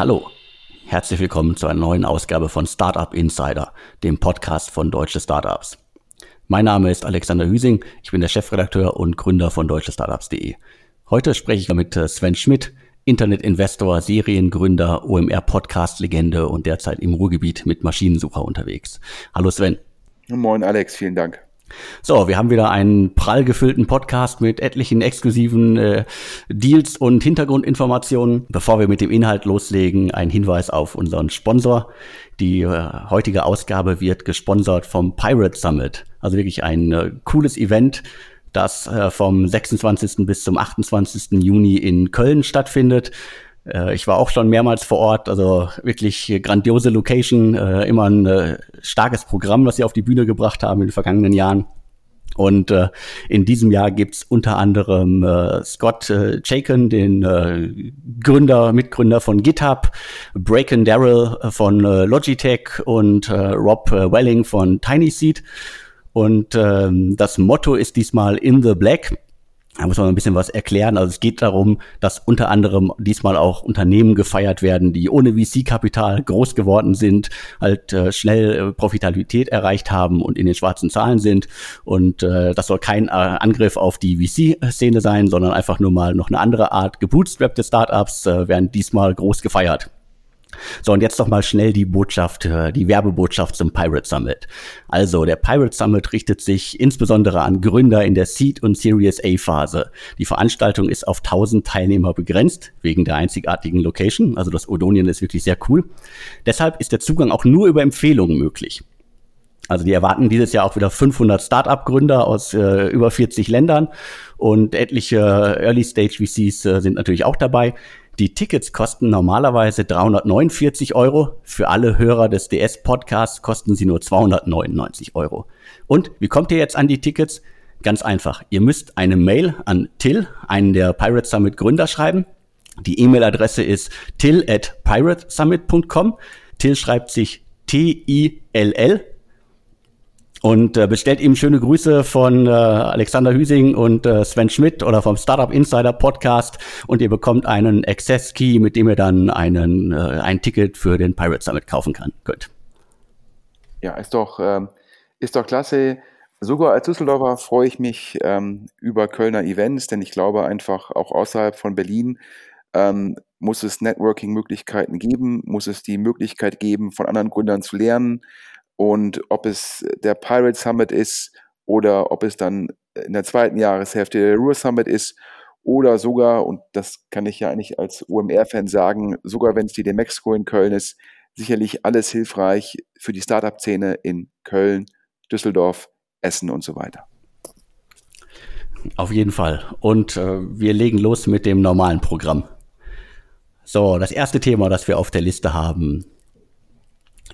Hallo, herzlich willkommen zu einer neuen Ausgabe von Startup Insider, dem Podcast von Deutsche Startups. Mein Name ist Alexander Hüsing, ich bin der Chefredakteur und Gründer von deutschestartups.de. Heute spreche ich mit äh, Sven Schmidt, Internetinvestor, Seriengründer, OMR-Podcast-Legende und derzeit im Ruhrgebiet mit Maschinensucher unterwegs. Hallo Sven. Moin Alex, vielen Dank. So, wir haben wieder einen prall gefüllten Podcast mit etlichen exklusiven äh, Deals und Hintergrundinformationen. Bevor wir mit dem Inhalt loslegen, ein Hinweis auf unseren Sponsor. Die äh, heutige Ausgabe wird gesponsert vom Pirate Summit. Also wirklich ein äh, cooles Event, das äh, vom 26. bis zum 28. Juni in Köln stattfindet. Äh, ich war auch schon mehrmals vor Ort, also wirklich grandiose Location, äh, immer ein äh, starkes Programm, das sie auf die Bühne gebracht haben in den vergangenen Jahren. Und in diesem Jahr gibt's unter anderem Scott äh, Chaikin, den Gründer, Mitgründer von GitHub, Braken Darrell von Logitech und Rob Welling von TinySeed. Und ähm, das Motto ist diesmal In the Black. Da muss man ein bisschen was erklären. Also es geht darum, dass unter anderem diesmal auch Unternehmen gefeiert werden, die ohne VC-Kapital groß geworden sind, halt äh, schnell äh, Profitabilität erreicht haben und in den schwarzen Zahlen sind. Und äh, das soll kein äh, Angriff auf die VC-Szene sein, sondern einfach nur mal noch eine andere Art gebootstrappte Startups äh, werden diesmal groß gefeiert. So, und jetzt doch mal schnell die Botschaft, äh, die Werbebotschaft zum Pirate Summit. Also, der Pirate Summit richtet sich insbesondere an Gründer in der Seed- und Series A-Phase. Die Veranstaltung ist auf 1000 Teilnehmer begrenzt, wegen der einzigartigen Location. Also, das Odonien ist wirklich sehr cool. Deshalb ist der Zugang auch nur über Empfehlungen möglich. Also die erwarten dieses Jahr auch wieder 500 Start-up-Gründer aus äh, über 40 Ländern und etliche Early-Stage-VCs äh, sind natürlich auch dabei. Die Tickets kosten normalerweise 349 Euro. Für alle Hörer des DS-Podcasts kosten sie nur 299 Euro. Und wie kommt ihr jetzt an die Tickets? Ganz einfach. Ihr müsst eine Mail an Till, einen der Pirate Summit Gründer, schreiben. Die E-Mail-Adresse ist till at piratesummit.com. Till schreibt sich T-I-L-L und äh, bestellt ihm schöne Grüße von äh, Alexander Hüsing und äh, Sven Schmidt oder vom Startup Insider Podcast und ihr bekommt einen Access Key, mit dem ihr dann einen, äh, ein Ticket für den Pirate Summit kaufen kann, könnt. Ja, ist doch, ähm, ist doch klasse. Sogar als Düsseldorfer freue ich mich ähm, über Kölner Events, denn ich glaube einfach auch außerhalb von Berlin ähm, muss es Networking-Möglichkeiten geben, muss es die Möglichkeit geben, von anderen Gründern zu lernen, und ob es der Pirate Summit ist oder ob es dann in der zweiten Jahreshälfte der Ruhr Summit ist oder sogar, und das kann ich ja eigentlich als OMR-Fan sagen, sogar wenn es die Demexco in Köln ist, sicherlich alles hilfreich für die Startup-Szene in Köln, Düsseldorf, Essen und so weiter. Auf jeden Fall. Und äh, wir legen los mit dem normalen Programm. So, das erste Thema, das wir auf der Liste haben,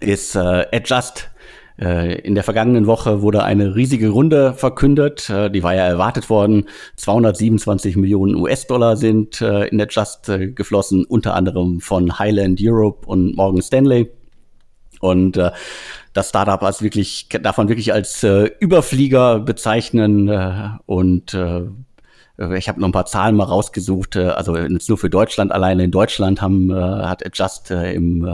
ist äh, Adjust in der vergangenen Woche wurde eine riesige Runde verkündet. Äh, die war ja erwartet worden. 227 Millionen US-Dollar sind äh, in der Just geflossen, unter anderem von Highland Europe und Morgan Stanley. Und das Startup als wirklich, darf man wirklich als Überflieger bezeichnen. und ich habe noch ein paar Zahlen mal rausgesucht, also jetzt nur für Deutschland alleine. In Deutschland haben, hat Adjust im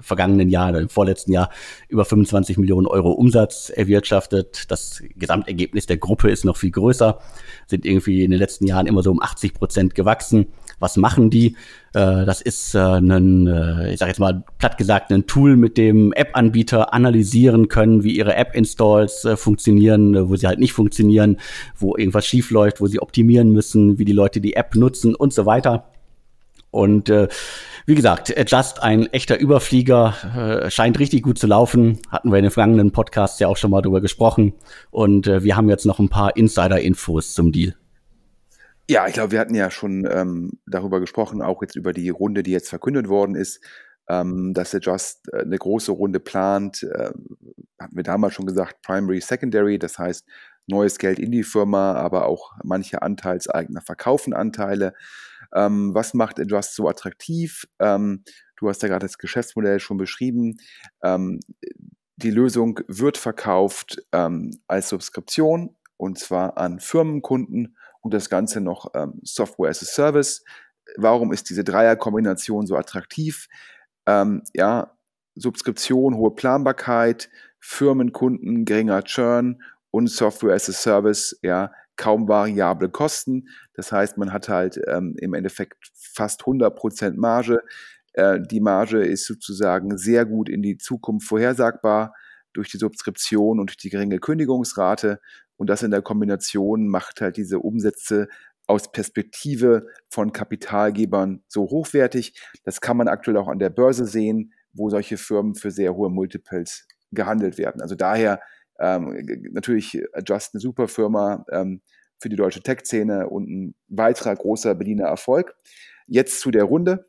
vergangenen Jahr, im vorletzten Jahr über 25 Millionen Euro Umsatz erwirtschaftet. Das Gesamtergebnis der Gruppe ist noch viel größer, sind irgendwie in den letzten Jahren immer so um 80 Prozent gewachsen. Was machen die? Äh, das ist äh, ein, äh, ich sage jetzt mal platt gesagt, ein Tool, mit dem App-Anbieter analysieren können, wie ihre App-Installs funktionieren, wo sie halt nicht funktionieren, wo irgendwas schief läuft, wo sie optimieren müssen, wie die Leute die App nutzen und so weiter. Und äh, wie gesagt, Just ein echter Überflieger, äh, scheint richtig gut zu laufen. Hatten wir in den vergangenen Podcasts ja auch schon mal drüber gesprochen. Und äh, wir haben jetzt noch ein paar Insider-Infos zum Deal. Ja, ich glaube, wir hatten ja schon ähm, darüber gesprochen, auch jetzt über die Runde, die jetzt verkündet worden ist, ähm, dass der Just äh, eine große Runde plant. Äh, hatten wir damals schon gesagt, Primary, Secondary, das heißt neues Geld in die Firma, aber auch manche Anteilseigner verkaufen Anteile. Ähm, was macht Adjust so attraktiv? Ähm, du hast ja gerade das Geschäftsmodell schon beschrieben. Ähm, die Lösung wird verkauft ähm, als Subskription und zwar an Firmenkunden und das Ganze noch ähm, Software as a Service. warum ist diese Dreierkombination so attraktiv? Ähm, ja, Subskription, hohe Planbarkeit, Firmenkunden, geringer Churn und Software as a Service, ja, kaum variable Kosten. Das heißt, man hat halt ähm, im Endeffekt fast 100% Marge. Äh, die Marge ist sozusagen sehr gut in die Zukunft vorhersagbar durch die Subskription und durch die geringe Kündigungsrate. Und das in der Kombination macht halt diese Umsätze aus Perspektive von Kapitalgebern so hochwertig. Das kann man aktuell auch an der Börse sehen, wo solche Firmen für sehr hohe Multiples gehandelt werden. Also daher ähm, natürlich Adjust eine super Firma ähm, für die deutsche Tech-Szene und ein weiterer großer Berliner Erfolg. Jetzt zu der Runde.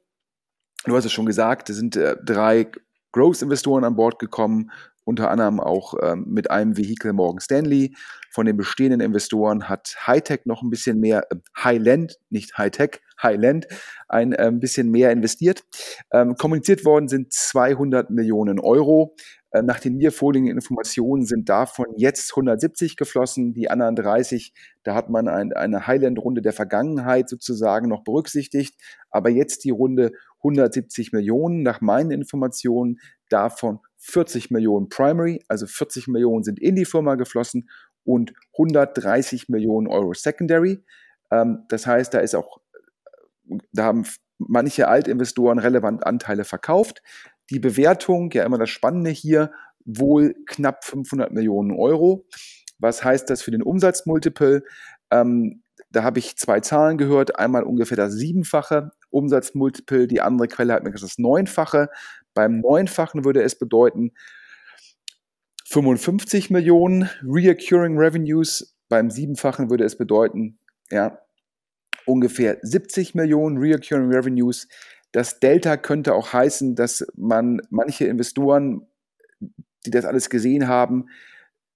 Du hast es schon gesagt, es sind äh, drei Growth-Investoren an Bord gekommen unter anderem auch ähm, mit einem Vehikel Morgan Stanley. Von den bestehenden Investoren hat Hightech noch ein bisschen mehr, äh, Highland, nicht Hightech, Highland, ein äh, bisschen mehr investiert. Ähm, kommuniziert worden sind 200 Millionen Euro. Äh, nach den mir vorliegenden Informationen sind davon jetzt 170 geflossen, die anderen 30, da hat man ein, eine Highland-Runde der Vergangenheit sozusagen noch berücksichtigt, aber jetzt die Runde 170 Millionen, nach meinen Informationen davon 40 Millionen Primary, also 40 Millionen sind in die Firma geflossen und 130 Millionen Euro Secondary. Ähm, das heißt, da ist auch, da haben manche Altinvestoren relevant Anteile verkauft. Die Bewertung, ja immer das Spannende hier, wohl knapp 500 Millionen Euro. Was heißt das für den Umsatzmultiple? Ähm, da habe ich zwei Zahlen gehört. Einmal ungefähr das siebenfache Umsatzmultiple, die andere Quelle hat mir gesagt das neunfache. Beim Neunfachen würde es bedeuten 55 Millionen Reoccurring Revenues. Beim Siebenfachen würde es bedeuten, ja, ungefähr 70 Millionen Reoccurring Revenues. Das Delta könnte auch heißen, dass man manche Investoren, die das alles gesehen haben,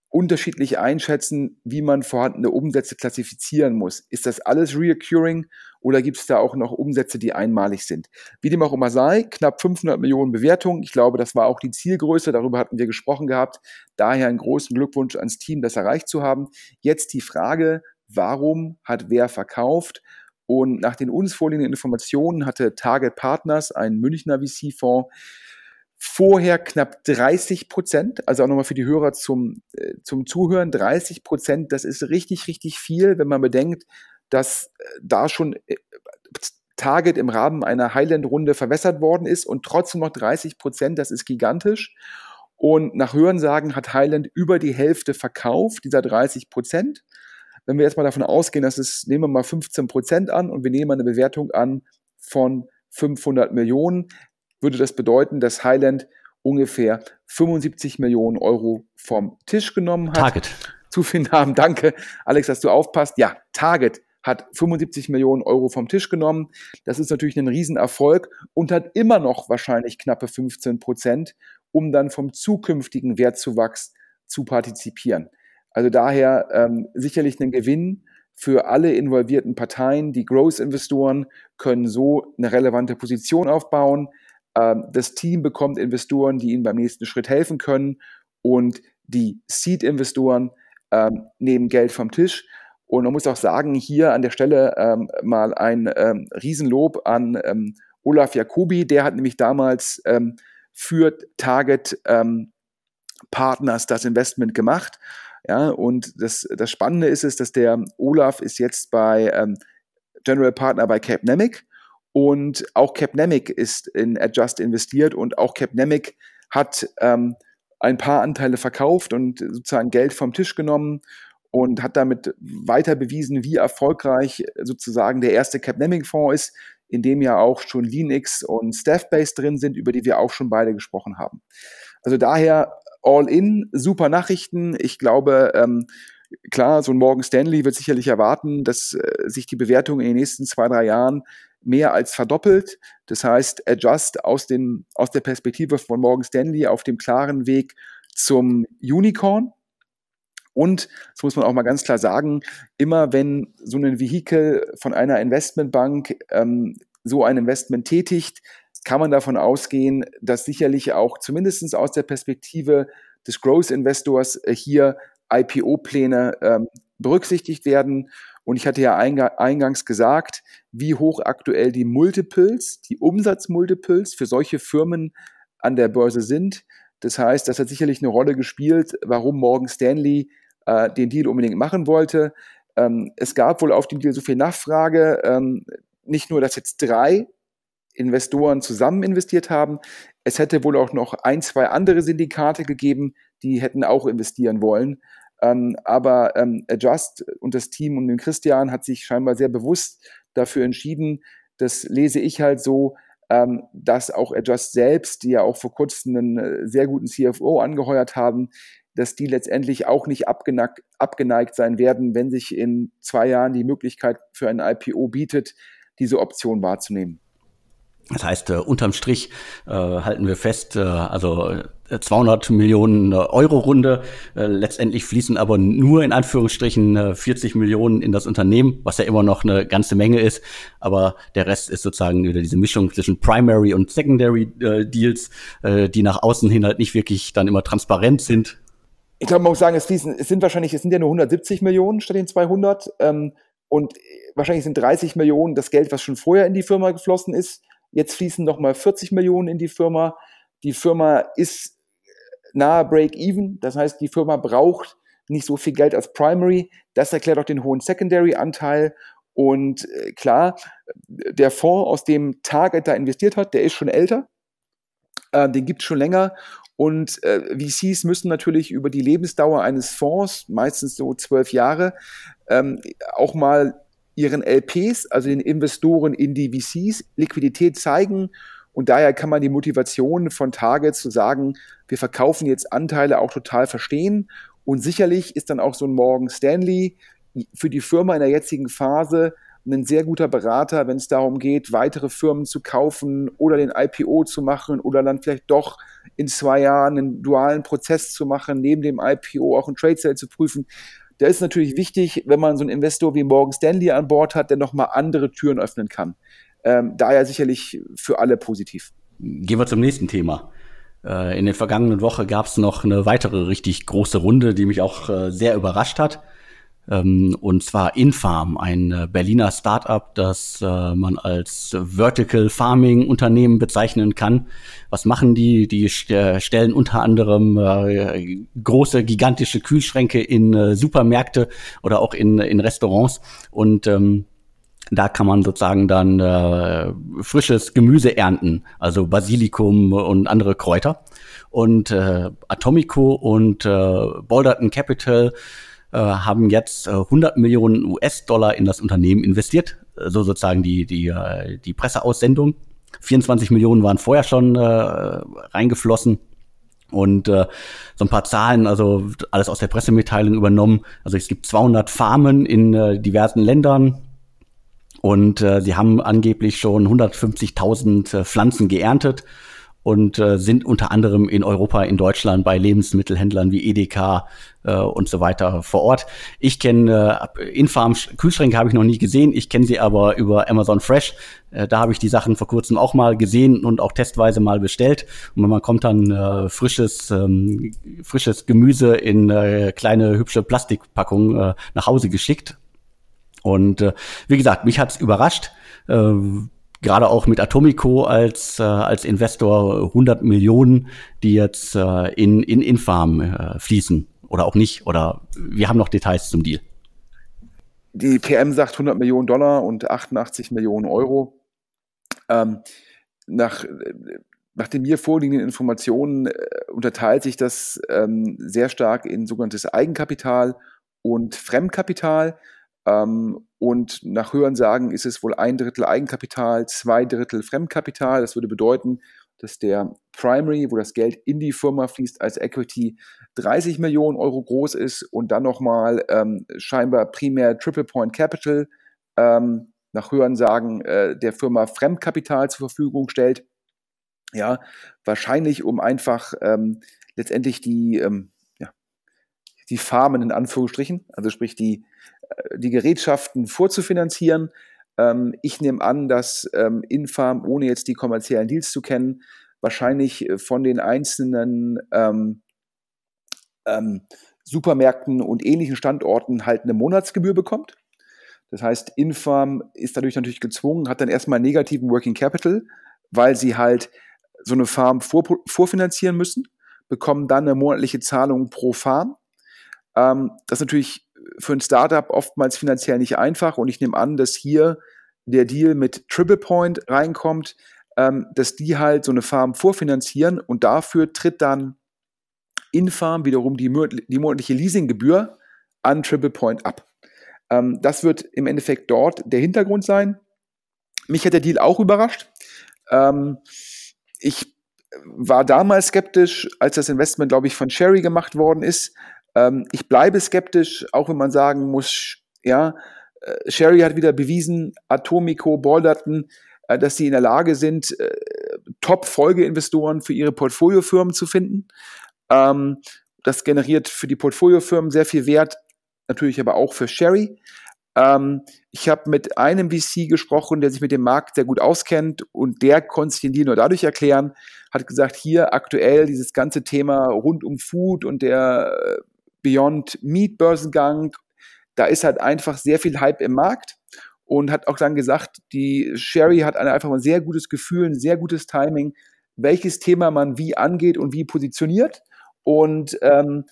unterschiedlich einschätzen, wie man vorhandene Umsätze klassifizieren muss. Ist das alles reoccurring oder gibt es da auch noch Umsätze, die einmalig sind? Wie dem auch immer sei, knapp 500 Millionen Bewertungen. Ich glaube, das war auch die Zielgröße. Darüber hatten wir gesprochen gehabt. Daher einen großen Glückwunsch ans Team, das erreicht zu haben. Jetzt die Frage, warum hat wer verkauft? Und nach den uns vorliegenden Informationen hatte Target Partners, ein Münchner VC-Fonds, vorher knapp 30 Prozent, also auch nochmal für die Hörer zum, äh, zum Zuhören, 30 Prozent, das ist richtig, richtig viel, wenn man bedenkt, dass äh, da schon äh, Target im Rahmen einer Highland-Runde verwässert worden ist und trotzdem noch 30 Prozent, das ist gigantisch. Und nach Hörensagen hat Highland über die Hälfte verkauft, dieser 30 Prozent. Wenn wir jetzt mal davon ausgehen, dass es, nehmen wir mal 15 Prozent an und wir nehmen eine Bewertung an von 500 Millionen, würde das bedeuten, dass Highland ungefähr 75 Millionen Euro vom Tisch genommen hat. Target. Zu vielen Namen. Danke, Alex, dass du aufpasst. Ja, Target hat 75 Millionen Euro vom Tisch genommen. Das ist natürlich ein Riesenerfolg und hat immer noch wahrscheinlich knappe 15 Prozent, um dann vom zukünftigen Wertzuwachs zu partizipieren. Also daher ähm, sicherlich ein Gewinn für alle involvierten Parteien. Die Growth-Investoren können so eine relevante Position aufbauen. Ähm, das Team bekommt Investoren, die ihnen beim nächsten Schritt helfen können und die Seed-Investoren ähm, nehmen Geld vom Tisch. Und man muss auch sagen, hier an der Stelle ähm, mal ein ähm, Riesenlob an ähm, Olaf Jacobi, der hat nämlich damals ähm, für Target ähm, Partners das Investment gemacht. Ja, und das, das Spannende ist es, dass der Olaf ist jetzt bei ähm, General Partner bei Capnemic und auch Capnemic ist in Adjust investiert und auch Capnemic hat ähm, ein paar Anteile verkauft und sozusagen Geld vom Tisch genommen und hat damit weiter bewiesen, wie erfolgreich sozusagen der erste Capnemic-Fonds ist, in dem ja auch schon Linux und Staffbase drin sind, über die wir auch schon beide gesprochen haben. Also daher all in, super Nachrichten. Ich glaube, ähm, klar, so ein Morgan Stanley wird sicherlich erwarten, dass äh, sich die Bewertung in den nächsten zwei, drei Jahren mehr als verdoppelt. Das heißt, Adjust aus, den, aus der Perspektive von Morgan Stanley auf dem klaren Weg zum Unicorn. Und, das muss man auch mal ganz klar sagen, immer wenn so ein Vehikel von einer Investmentbank ähm, so ein Investment tätigt, kann man davon ausgehen, dass sicherlich auch zumindest aus der Perspektive des Growth Investors äh, hier IPO-Pläne ähm, berücksichtigt werden. Und ich hatte ja eingangs gesagt, wie hoch aktuell die Multiples, die Umsatzmultiples für solche Firmen an der Börse sind. Das heißt, das hat sicherlich eine Rolle gespielt, warum Morgan Stanley äh, den Deal unbedingt machen wollte. Ähm, es gab wohl auf den Deal so viel Nachfrage, ähm, nicht nur, dass jetzt drei Investoren zusammen investiert haben, es hätte wohl auch noch ein, zwei andere Syndikate gegeben, die hätten auch investieren wollen. Ähm, aber ähm, Adjust und das Team und den Christian hat sich scheinbar sehr bewusst dafür entschieden. Das lese ich halt so, ähm, dass auch Adjust selbst, die ja auch vor kurzem einen äh, sehr guten CFO angeheuert haben, dass die letztendlich auch nicht abgeneigt, abgeneigt sein werden, wenn sich in zwei Jahren die Möglichkeit für ein IPO bietet, diese Option wahrzunehmen. Das heißt, äh, unterm Strich äh, halten wir fest, äh, also 200 äh, Millionen äh, Euro Runde. Äh, letztendlich fließen aber nur in Anführungsstrichen 40 Millionen in das Unternehmen, was ja immer noch eine ganze Menge ist. Aber der Rest ist sozusagen wieder diese Mischung zwischen Primary und Secondary Deals, die nach außen hin halt nicht wirklich dann immer transparent sind. Ich glaube, man muss sagen, es fließen, es sind wahrscheinlich, es sind ja nur 170 Millionen statt den 200. Ähm, und wahrscheinlich sind 30 Millionen das Geld, was schon vorher in die Firma geflossen ist. Jetzt fließen nochmal 40 Millionen in die Firma. Die Firma ist nahe Break-Even. Das heißt, die Firma braucht nicht so viel Geld als Primary. Das erklärt auch den hohen Secondary-Anteil. Und äh, klar, der Fonds, aus dem Target da investiert hat, der ist schon älter. Äh, den gibt es schon länger. Und äh, VCs müssen natürlich über die Lebensdauer eines Fonds, meistens so zwölf Jahre, ähm, auch mal ihren LPs, also den Investoren in die VCs, Liquidität zeigen. Und daher kann man die Motivation von Target zu sagen, wir verkaufen jetzt Anteile auch total verstehen. Und sicherlich ist dann auch so ein Morgan Stanley für die Firma in der jetzigen Phase ein sehr guter Berater, wenn es darum geht, weitere Firmen zu kaufen oder den IPO zu machen oder dann vielleicht doch in zwei Jahren einen dualen Prozess zu machen, neben dem IPO auch ein Trade Sale zu prüfen. Da ist natürlich wichtig, wenn man so einen Investor wie Morgan Stanley an Bord hat, der nochmal andere Türen öffnen kann. Ähm, daher sicherlich für alle positiv. Gehen wir zum nächsten Thema. Äh, in der vergangenen Woche gab es noch eine weitere richtig große Runde, die mich auch äh, sehr überrascht hat. Ähm, und zwar Infarm, ein äh, Berliner Startup, das äh, man als Vertical Farming Unternehmen bezeichnen kann. Was machen die? Die st stellen unter anderem äh, große, gigantische Kühlschränke in äh, Supermärkte oder auch in, in Restaurants und ähm, da kann man sozusagen dann äh, frisches Gemüse ernten, also Basilikum und andere Kräuter. Und äh, Atomico und äh, Boulderton Capital äh, haben jetzt äh, 100 Millionen US-Dollar in das Unternehmen investiert, äh, so sozusagen die, die, äh, die Presseaussendung. 24 Millionen waren vorher schon äh, reingeflossen. Und äh, so ein paar Zahlen, also alles aus der Pressemitteilung übernommen. Also es gibt 200 Farmen in äh, diversen Ländern, und äh, sie haben angeblich schon 150.000 äh, Pflanzen geerntet und äh, sind unter anderem in Europa, in Deutschland bei Lebensmittelhändlern wie Edeka äh, und so weiter vor Ort. Ich kenne äh, Infarm Kühlschränke habe ich noch nie gesehen, ich kenne sie aber über Amazon Fresh. Äh, da habe ich die Sachen vor kurzem auch mal gesehen und auch testweise mal bestellt. Und man kommt dann äh, frisches ähm, frisches Gemüse in äh, kleine hübsche Plastikpackungen äh, nach Hause geschickt. Und äh, wie gesagt, mich hat's überrascht. Äh, gerade auch mit Atomico als, äh, als Investor 100 Millionen, die jetzt äh, in, in Infarm äh, fließen oder auch nicht. Oder wir haben noch Details zum Deal. Die PM sagt 100 Millionen Dollar und 88 Millionen Euro. Ähm, nach, nach den mir vorliegenden Informationen äh, unterteilt sich das ähm, sehr stark in sogenanntes Eigenkapital und Fremdkapital. Ähm, und nach Hörensagen ist es wohl ein Drittel Eigenkapital, zwei Drittel Fremdkapital. Das würde bedeuten, dass der Primary, wo das Geld in die Firma fließt, als Equity 30 Millionen Euro groß ist und dann nochmal ähm, scheinbar primär Triple Point Capital ähm, nach Hörensagen äh, der Firma Fremdkapital zur Verfügung stellt. Ja, wahrscheinlich um einfach ähm, letztendlich die, ähm, ja, die Farmen in Anführungsstrichen, also sprich die, die Gerätschaften vorzufinanzieren. Ähm, ich nehme an, dass ähm, Infarm, ohne jetzt die kommerziellen Deals zu kennen, wahrscheinlich äh, von den einzelnen ähm, ähm, Supermärkten und ähnlichen Standorten halt eine Monatsgebühr bekommt. Das heißt, Infarm ist dadurch natürlich gezwungen, hat dann erstmal negativen Working Capital, weil sie halt so eine Farm vor, vorfinanzieren müssen, bekommen dann eine monatliche Zahlung pro Farm. Ähm, das ist natürlich für ein Startup oftmals finanziell nicht einfach und ich nehme an, dass hier der Deal mit Triple Point reinkommt, ähm, dass die halt so eine Farm vorfinanzieren und dafür tritt dann Infarm wiederum die, die monatliche Leasinggebühr an Triple Point ab. Ähm, das wird im Endeffekt dort der Hintergrund sein. Mich hat der Deal auch überrascht. Ähm, ich war damals skeptisch, als das Investment, glaube ich, von Sherry gemacht worden ist. Ähm, ich bleibe skeptisch, auch wenn man sagen muss, ja, äh, Sherry hat wieder bewiesen, Atomico, Balderton, äh, dass sie in der Lage sind, äh, Top-Folgeinvestoren für ihre Portfoliofirmen zu finden. Ähm, das generiert für die Portfoliofirmen sehr viel Wert, natürlich aber auch für Sherry. Ähm, ich habe mit einem VC gesprochen, der sich mit dem Markt sehr gut auskennt und der konnte sich den Deal nur dadurch erklären, hat gesagt, hier aktuell dieses ganze Thema rund um Food und der äh, Beyond Meat Börsengang, da ist halt einfach sehr viel Hype im Markt und hat auch dann gesagt, die Sherry hat einfach ein sehr gutes Gefühl, ein sehr gutes Timing, welches Thema man wie angeht und wie positioniert und ähm,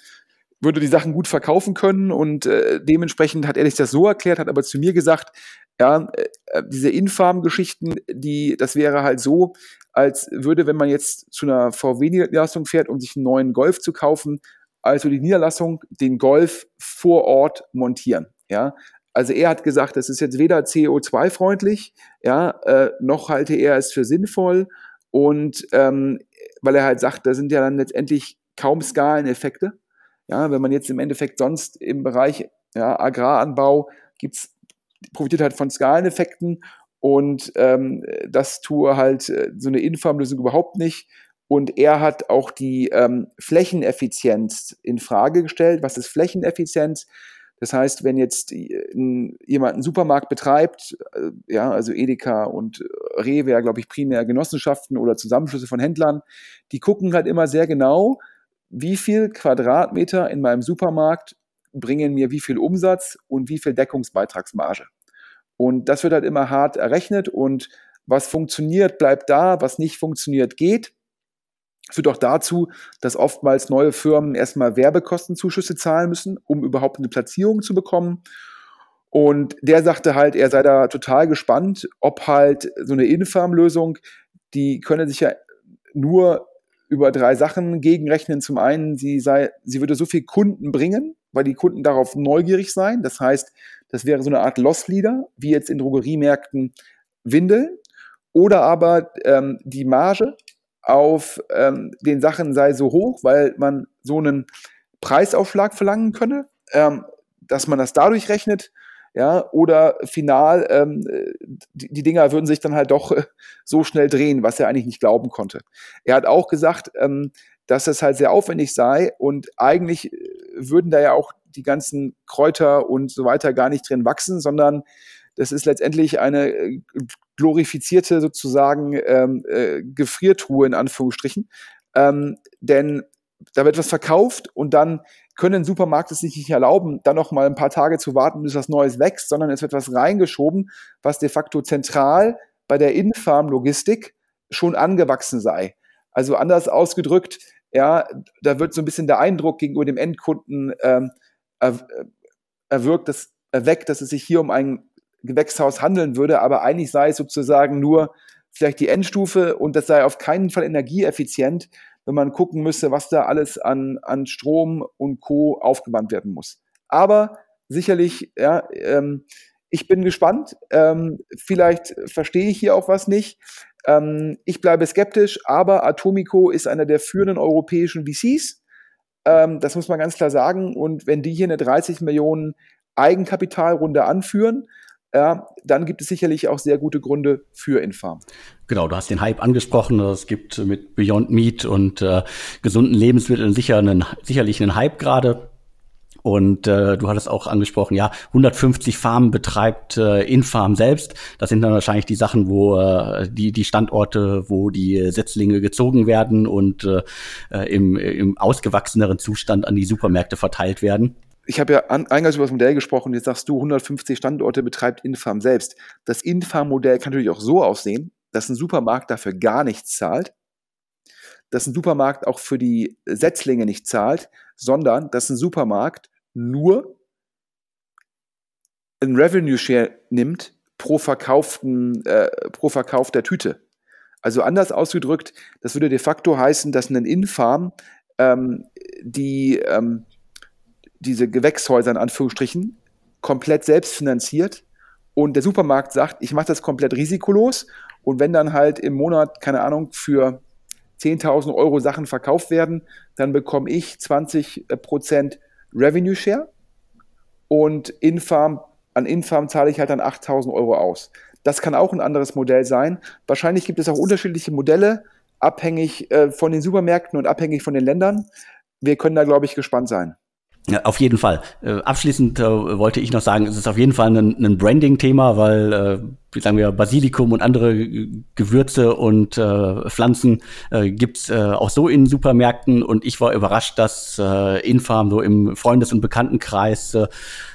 würde die Sachen gut verkaufen können und äh, dementsprechend hat er sich das so erklärt, hat aber zu mir gesagt, ja, äh, diese Infarm-Geschichten, die, das wäre halt so, als würde, wenn man jetzt zu einer VW-Niederlassung fährt, um sich einen neuen Golf zu kaufen, also die Niederlassung den Golf vor Ort montieren, ja. Also er hat gesagt, das ist jetzt weder CO2-freundlich, ja, äh, noch halte er es für sinnvoll und ähm, weil er halt sagt, da sind ja dann letztendlich kaum Skaleneffekte. Ja, wenn man jetzt im Endeffekt sonst im Bereich ja, Agraranbau gibt's, profitiert halt von Skaleneffekten und ähm, das tue halt äh, so eine Infarmlösung überhaupt nicht. Und er hat auch die ähm, Flächeneffizienz in Frage gestellt. Was ist Flächeneffizienz? Das heißt, wenn jetzt jemand einen Supermarkt betreibt, äh, ja, also Edeka und Rewe, ja, glaube ich, primär Genossenschaften oder Zusammenschlüsse von Händlern, die gucken halt immer sehr genau, wie viel Quadratmeter in meinem Supermarkt bringen mir wie viel Umsatz und wie viel Deckungsbeitragsmarge. Und das wird halt immer hart errechnet und was funktioniert, bleibt da, was nicht funktioniert, geht. Führt auch dazu, dass oftmals neue Firmen erstmal Werbekostenzuschüsse zahlen müssen, um überhaupt eine Platzierung zu bekommen. Und der sagte halt, er sei da total gespannt, ob halt so eine Infarm-Lösung, die könne sich ja nur über drei Sachen gegenrechnen. Zum einen, sie, sei, sie würde so viel Kunden bringen, weil die Kunden darauf neugierig seien. Das heißt, das wäre so eine Art Loss-Leader, wie jetzt in Drogeriemärkten Windeln. Oder aber ähm, die Marge auf ähm, den Sachen sei so hoch, weil man so einen Preisaufschlag verlangen könne, ähm, dass man das dadurch rechnet, ja, oder final, ähm, die, die Dinger würden sich dann halt doch äh, so schnell drehen, was er eigentlich nicht glauben konnte. Er hat auch gesagt, ähm, dass es halt sehr aufwendig sei und eigentlich äh, würden da ja auch die ganzen Kräuter und so weiter gar nicht drin wachsen, sondern das ist letztendlich eine äh, glorifizierte sozusagen ähm, äh, Gefriertruhe in Anführungsstrichen. Ähm, denn da wird was verkauft und dann können Supermärkte es sich nicht erlauben, dann noch mal ein paar Tage zu warten, bis was Neues wächst, sondern es wird was reingeschoben, was de facto zentral bei der In-Farm-Logistik schon angewachsen sei. Also anders ausgedrückt, ja, da wird so ein bisschen der Eindruck gegenüber dem Endkunden ähm, erwirkt, dass, erweckt, dass es sich hier um ein Gewächshaus handeln würde, aber eigentlich sei es sozusagen nur vielleicht die Endstufe und das sei auf keinen Fall energieeffizient, wenn man gucken müsste, was da alles an, an Strom und Co. aufgewandt werden muss. Aber sicherlich, ja, ähm, ich bin gespannt. Ähm, vielleicht verstehe ich hier auch was nicht. Ähm, ich bleibe skeptisch, aber Atomico ist einer der führenden europäischen VCs. Ähm, das muss man ganz klar sagen. Und wenn die hier eine 30 Millionen Eigenkapitalrunde anführen, ja, dann gibt es sicherlich auch sehr gute Gründe für Infarm. Genau, du hast den Hype angesprochen. Es gibt mit Beyond Meat und äh, gesunden Lebensmitteln sicher einen, sicherlich einen Hype gerade. Und äh, du hattest auch angesprochen, ja, 150 Farmen betreibt äh, Infarm selbst. Das sind dann wahrscheinlich die Sachen, wo äh, die die Standorte, wo die Setzlinge gezogen werden und äh, im, im ausgewachseneren Zustand an die Supermärkte verteilt werden. Ich habe ja an, eingangs über das Modell gesprochen, jetzt sagst du, 150 Standorte betreibt Infarm selbst. Das Infarm-Modell kann natürlich auch so aussehen, dass ein Supermarkt dafür gar nichts zahlt, dass ein Supermarkt auch für die Setzlinge nicht zahlt, sondern dass ein Supermarkt nur ein Revenue Share nimmt pro verkauften, äh, pro Verkauf der Tüte. Also anders ausgedrückt, das würde de facto heißen, dass ein Infarm ähm, die ähm, diese Gewächshäuser in Anführungsstrichen komplett selbst finanziert und der Supermarkt sagt, ich mache das komplett risikolos und wenn dann halt im Monat, keine Ahnung, für 10.000 Euro Sachen verkauft werden, dann bekomme ich 20% Revenue Share und Infarm, an Infarm zahle ich halt dann 8.000 Euro aus. Das kann auch ein anderes Modell sein. Wahrscheinlich gibt es auch unterschiedliche Modelle, abhängig äh, von den Supermärkten und abhängig von den Ländern. Wir können da, glaube ich, gespannt sein. Auf jeden Fall. Äh, abschließend äh, wollte ich noch sagen, es ist auf jeden Fall ein, ein Branding-Thema, weil, äh, wie sagen wir, Basilikum und andere Gewürze und äh, Pflanzen äh, gibt's äh, auch so in Supermärkten und ich war überrascht, dass äh, Infarm so im Freundes- und Bekanntenkreis äh,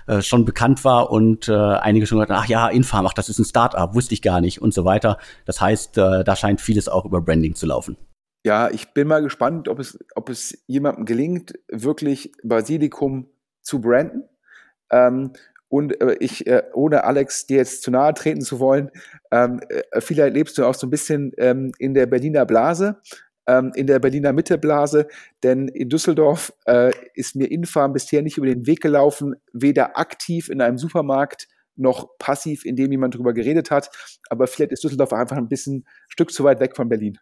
äh schon bekannt war und äh, einige schon gesagt, ach ja, Infarm, ach, das ist ein Start-up, wusste ich gar nicht und so weiter. Das heißt, äh, da scheint vieles auch über Branding zu laufen. Ja, ich bin mal gespannt, ob es, ob es jemandem gelingt, wirklich Basilikum zu branden. Ähm, und äh, ich, äh, ohne Alex dir jetzt zu nahe treten zu wollen, ähm, äh, vielleicht lebst du auch so ein bisschen ähm, in der Berliner Blase, ähm, in der Berliner Mitteblase, denn in Düsseldorf äh, ist mir Infarm bisher nicht über den Weg gelaufen, weder aktiv in einem Supermarkt noch passiv, indem jemand darüber geredet hat. Aber vielleicht ist Düsseldorf einfach ein bisschen ein Stück zu weit weg von Berlin.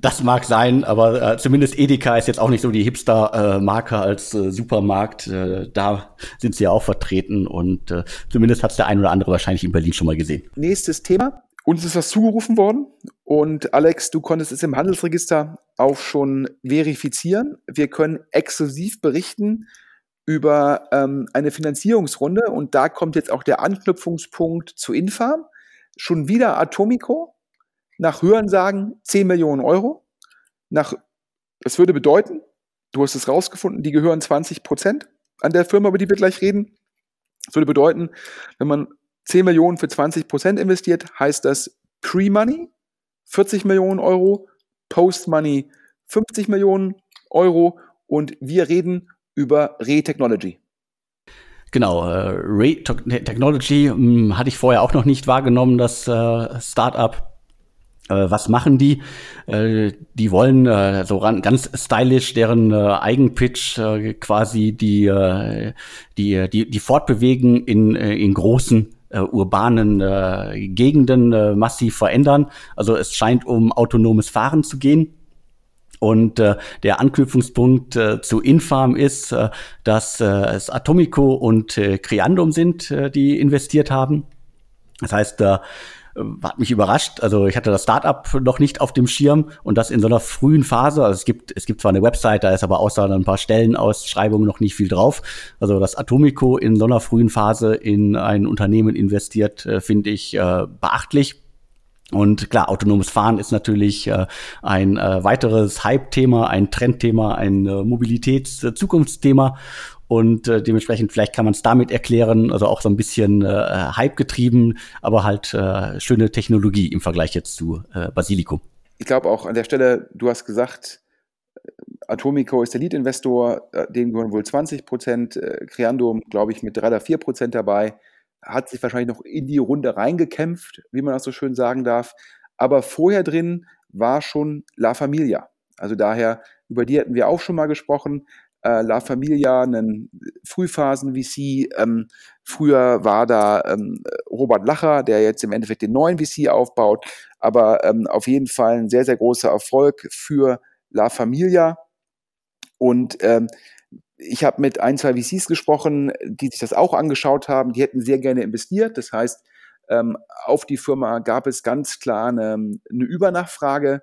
Das mag sein, aber äh, zumindest Edeka ist jetzt auch nicht so die Hipster-Marke äh, als äh, Supermarkt. Äh, da sind sie ja auch vertreten und äh, zumindest hat es der ein oder andere wahrscheinlich in Berlin schon mal gesehen. Nächstes Thema. Uns ist was zugerufen worden und Alex, du konntest es im Handelsregister auch schon verifizieren. Wir können exklusiv berichten über ähm, eine Finanzierungsrunde und da kommt jetzt auch der Anknüpfungspunkt zu Infarm. Schon wieder Atomico, nach Hörensagen 10 Millionen Euro. Nach, das würde bedeuten, du hast es rausgefunden, die gehören 20 Prozent an der Firma, über die wir gleich reden. Das würde bedeuten, wenn man 10 Millionen für 20 Prozent investiert, heißt das Pre-Money 40 Millionen Euro, Post-Money 50 Millionen Euro und wir reden über Re-Technology. Genau, äh, Ray Technology hm, hatte ich vorher auch noch nicht wahrgenommen, das äh, Startup was machen die? Äh, die wollen äh, so ganz stylisch deren äh, Eigenpitch äh, quasi die, äh, die, die, die fortbewegen in, äh, in großen äh, urbanen äh, Gegenden äh, massiv verändern. Also es scheint um autonomes Fahren zu gehen. Und äh, der Anknüpfungspunkt äh, zu Infarm ist, äh, dass äh, es Atomico und äh, Creandum sind, äh, die investiert haben. Das heißt, äh, äh, hat mich überrascht. Also ich hatte das Startup noch nicht auf dem Schirm und das in so einer frühen Phase. Also es gibt, es gibt zwar eine Website, da ist aber außer ein paar Stellenausschreibungen noch nicht viel drauf. Also das Atomico in so einer frühen Phase in ein Unternehmen investiert, äh, finde ich äh, beachtlich. Und klar, autonomes Fahren ist natürlich äh, ein äh, weiteres Hype-Thema, ein Trendthema, ein äh, Mobilitäts-Zukunftsthema. Und äh, dementsprechend, vielleicht kann man es damit erklären, also auch so ein bisschen äh, Hype getrieben, aber halt äh, schöne Technologie im Vergleich jetzt zu äh, Basilikum. Ich glaube auch an der Stelle, du hast gesagt, äh, Atomico ist der Lead-Investor, äh, dem gehören wohl 20 Prozent, äh, Creandum, glaube ich, mit drei oder vier Prozent dabei, hat sich wahrscheinlich noch in die Runde reingekämpft, wie man das so schön sagen darf. Aber vorher drin war schon La Familia. Also daher, über die hatten wir auch schon mal gesprochen äh, La Familia, einen Frühphasen-VC. Ähm, früher war da ähm, Robert Lacher, der jetzt im Endeffekt den neuen VC aufbaut, aber ähm, auf jeden Fall ein sehr, sehr großer Erfolg für La Familia. Und ähm, ich habe mit ein, zwei VCs gesprochen, die sich das auch angeschaut haben. Die hätten sehr gerne investiert. Das heißt, ähm, auf die Firma gab es ganz klar eine, eine Übernachfrage.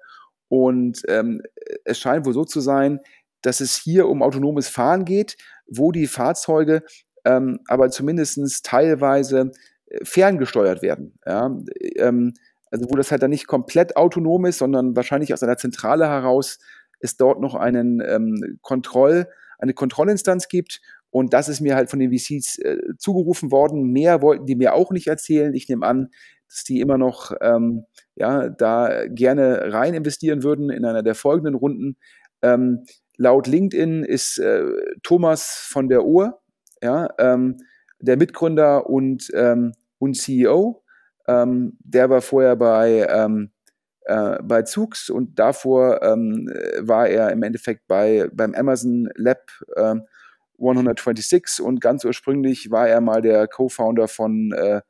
Und ähm, es scheint wohl so zu sein, dass es hier um autonomes Fahren geht, wo die Fahrzeuge ähm, aber zumindest teilweise äh, ferngesteuert werden. Ja? Ähm, also wo das halt dann nicht komplett autonom ist, sondern wahrscheinlich aus einer Zentrale heraus es dort noch einen ähm, Kontroll, eine Kontrollinstanz gibt Und das ist mir halt von den VCs äh, zugerufen worden. Mehr wollten die mir auch nicht erzählen. Ich nehme an, dass die immer noch ähm, ja, da gerne rein investieren würden in einer der folgenden Runden. Ähm, laut LinkedIn ist äh, Thomas von der Uhr, ja, ähm, der Mitgründer und, ähm, und CEO. Ähm, der war vorher bei, ähm, äh, bei Zugs und davor ähm, war er im Endeffekt bei, beim Amazon Lab ähm, 126 und ganz ursprünglich war er mal der Co-Founder von äh,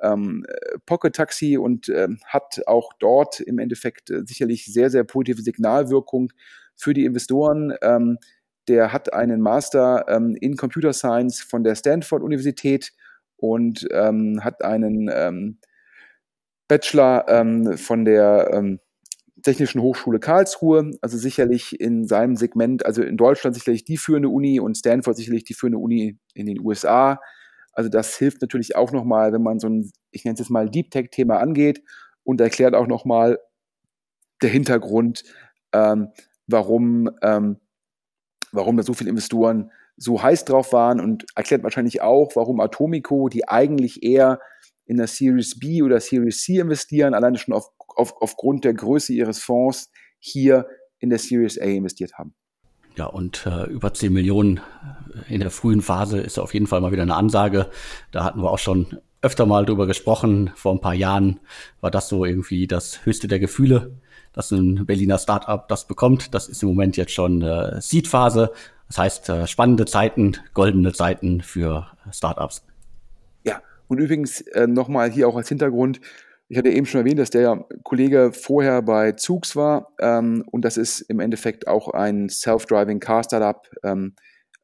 ähm, Pocket Taxi und ähm, hat auch dort im Endeffekt äh, sicherlich sehr, sehr positive Signalwirkung für die Investoren. Ähm, der hat einen Master ähm, in Computer Science von der Stanford Universität und ähm, hat einen ähm, Bachelor von der Technischen Hochschule Karlsruhe, also sicherlich in seinem Segment, also in Deutschland sicherlich die führende Uni und Stanford sicherlich die führende Uni in den USA. Also das hilft natürlich auch nochmal, wenn man so ein, ich nenne es jetzt mal Deep Tech-Thema angeht und erklärt auch nochmal der Hintergrund, ähm, warum, ähm, warum da so viele Investoren so heiß drauf waren und erklärt wahrscheinlich auch, warum Atomico, die eigentlich eher in der Series B oder Series C investieren, alleine schon auf auf, aufgrund der Größe ihres Fonds hier in der Series A investiert haben. Ja, und äh, über 10 Millionen in der frühen Phase ist auf jeden Fall mal wieder eine Ansage. Da hatten wir auch schon öfter mal drüber gesprochen. Vor ein paar Jahren war das so irgendwie das höchste der Gefühle, dass ein Berliner Startup das bekommt. Das ist im Moment jetzt schon äh, Seed-Phase. Das heißt, äh, spannende Zeiten, goldene Zeiten für Startups. Ja, und übrigens äh, nochmal hier auch als Hintergrund, ich hatte eben schon erwähnt, dass der Kollege vorher bei Zugs war ähm, und das ist im Endeffekt auch ein Self-Driving Car Startup ähm,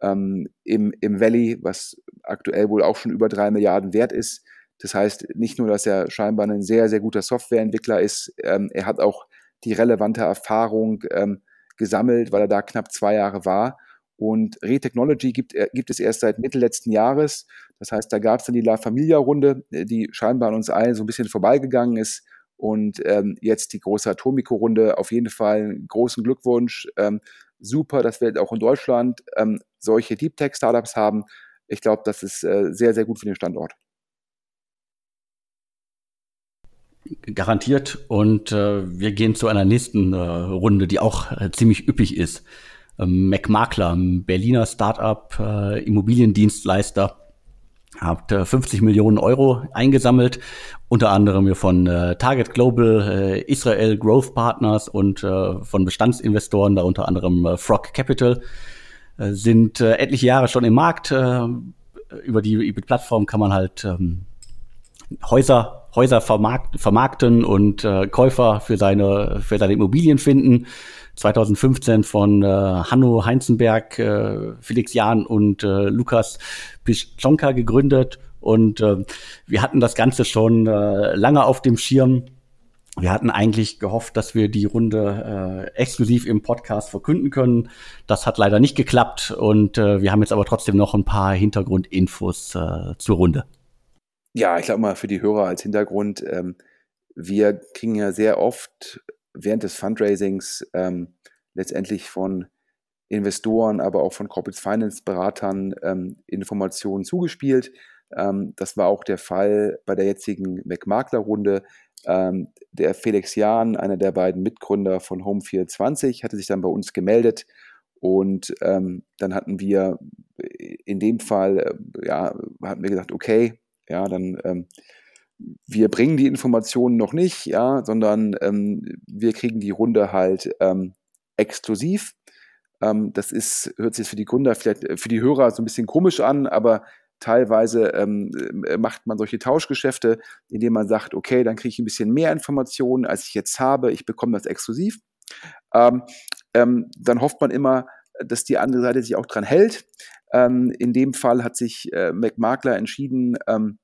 ähm, im, im Valley, was aktuell wohl auch schon über drei Milliarden wert ist. Das heißt nicht nur, dass er scheinbar ein sehr, sehr guter Softwareentwickler ist, ähm, er hat auch die relevante Erfahrung ähm, gesammelt, weil er da knapp zwei Jahre war. Und Retechnology gibt, äh, gibt es erst seit Mitte letzten Jahres. Das heißt, da gab es dann die La Familia-Runde, äh, die scheinbar an uns allen so ein bisschen vorbeigegangen ist. Und ähm, jetzt die große Atomico-Runde. Auf jeden Fall einen großen Glückwunsch. Ähm, super, dass wir auch in Deutschland ähm, solche Deep Tech-Startups haben. Ich glaube, das ist äh, sehr, sehr gut für den Standort. Garantiert. Und äh, wir gehen zu einer nächsten äh, Runde, die auch äh, ziemlich üppig ist. Ähm, McMakler, Berliner Startup, äh, Immobiliendienstleister, äh, 50 Millionen Euro eingesammelt, unter anderem von äh, Target Global, äh, Israel Growth Partners und äh, von Bestandsinvestoren, darunter anderem äh, Frog Capital, äh, sind äh, etliche Jahre schon im Markt. Äh, über die Plattform kann man halt ähm, Häuser Häuser vermarkt, vermarkten und äh, Käufer für seine für seine Immobilien finden. 2015 von äh, Hanno Heinzenberg, äh, Felix Jahn und äh, Lukas Pischonka gegründet. Und äh, wir hatten das Ganze schon äh, lange auf dem Schirm. Wir hatten eigentlich gehofft, dass wir die Runde äh, exklusiv im Podcast verkünden können. Das hat leider nicht geklappt und äh, wir haben jetzt aber trotzdem noch ein paar Hintergrundinfos äh, zur Runde. Ja, ich glaube mal für die Hörer als Hintergrund, ähm, wir kriegen ja sehr oft während des Fundraisings ähm, letztendlich von Investoren, aber auch von Corporate Finance Beratern ähm, Informationen zugespielt. Ähm, das war auch der Fall bei der jetzigen McMakler-Runde. Ähm, der Felix Jahn, einer der beiden Mitgründer von Home24, hatte sich dann bei uns gemeldet und ähm, dann hatten wir in dem Fall, äh, ja, hatten wir gesagt, okay, ja, dann ähm, wir bringen die Informationen noch nicht, ja, sondern ähm, wir kriegen die Runde halt ähm, exklusiv. Ähm, das ist, hört sich für die Gründer, vielleicht äh, für die Hörer so ein bisschen komisch an, aber teilweise ähm, äh, macht man solche Tauschgeschäfte, indem man sagt, okay, dann kriege ich ein bisschen mehr Informationen, als ich jetzt habe, ich bekomme das exklusiv. Ähm, ähm, dann hofft man immer, dass die andere Seite sich auch dran hält. in dem Fall hat sich äh, McMakler entschieden, ähm,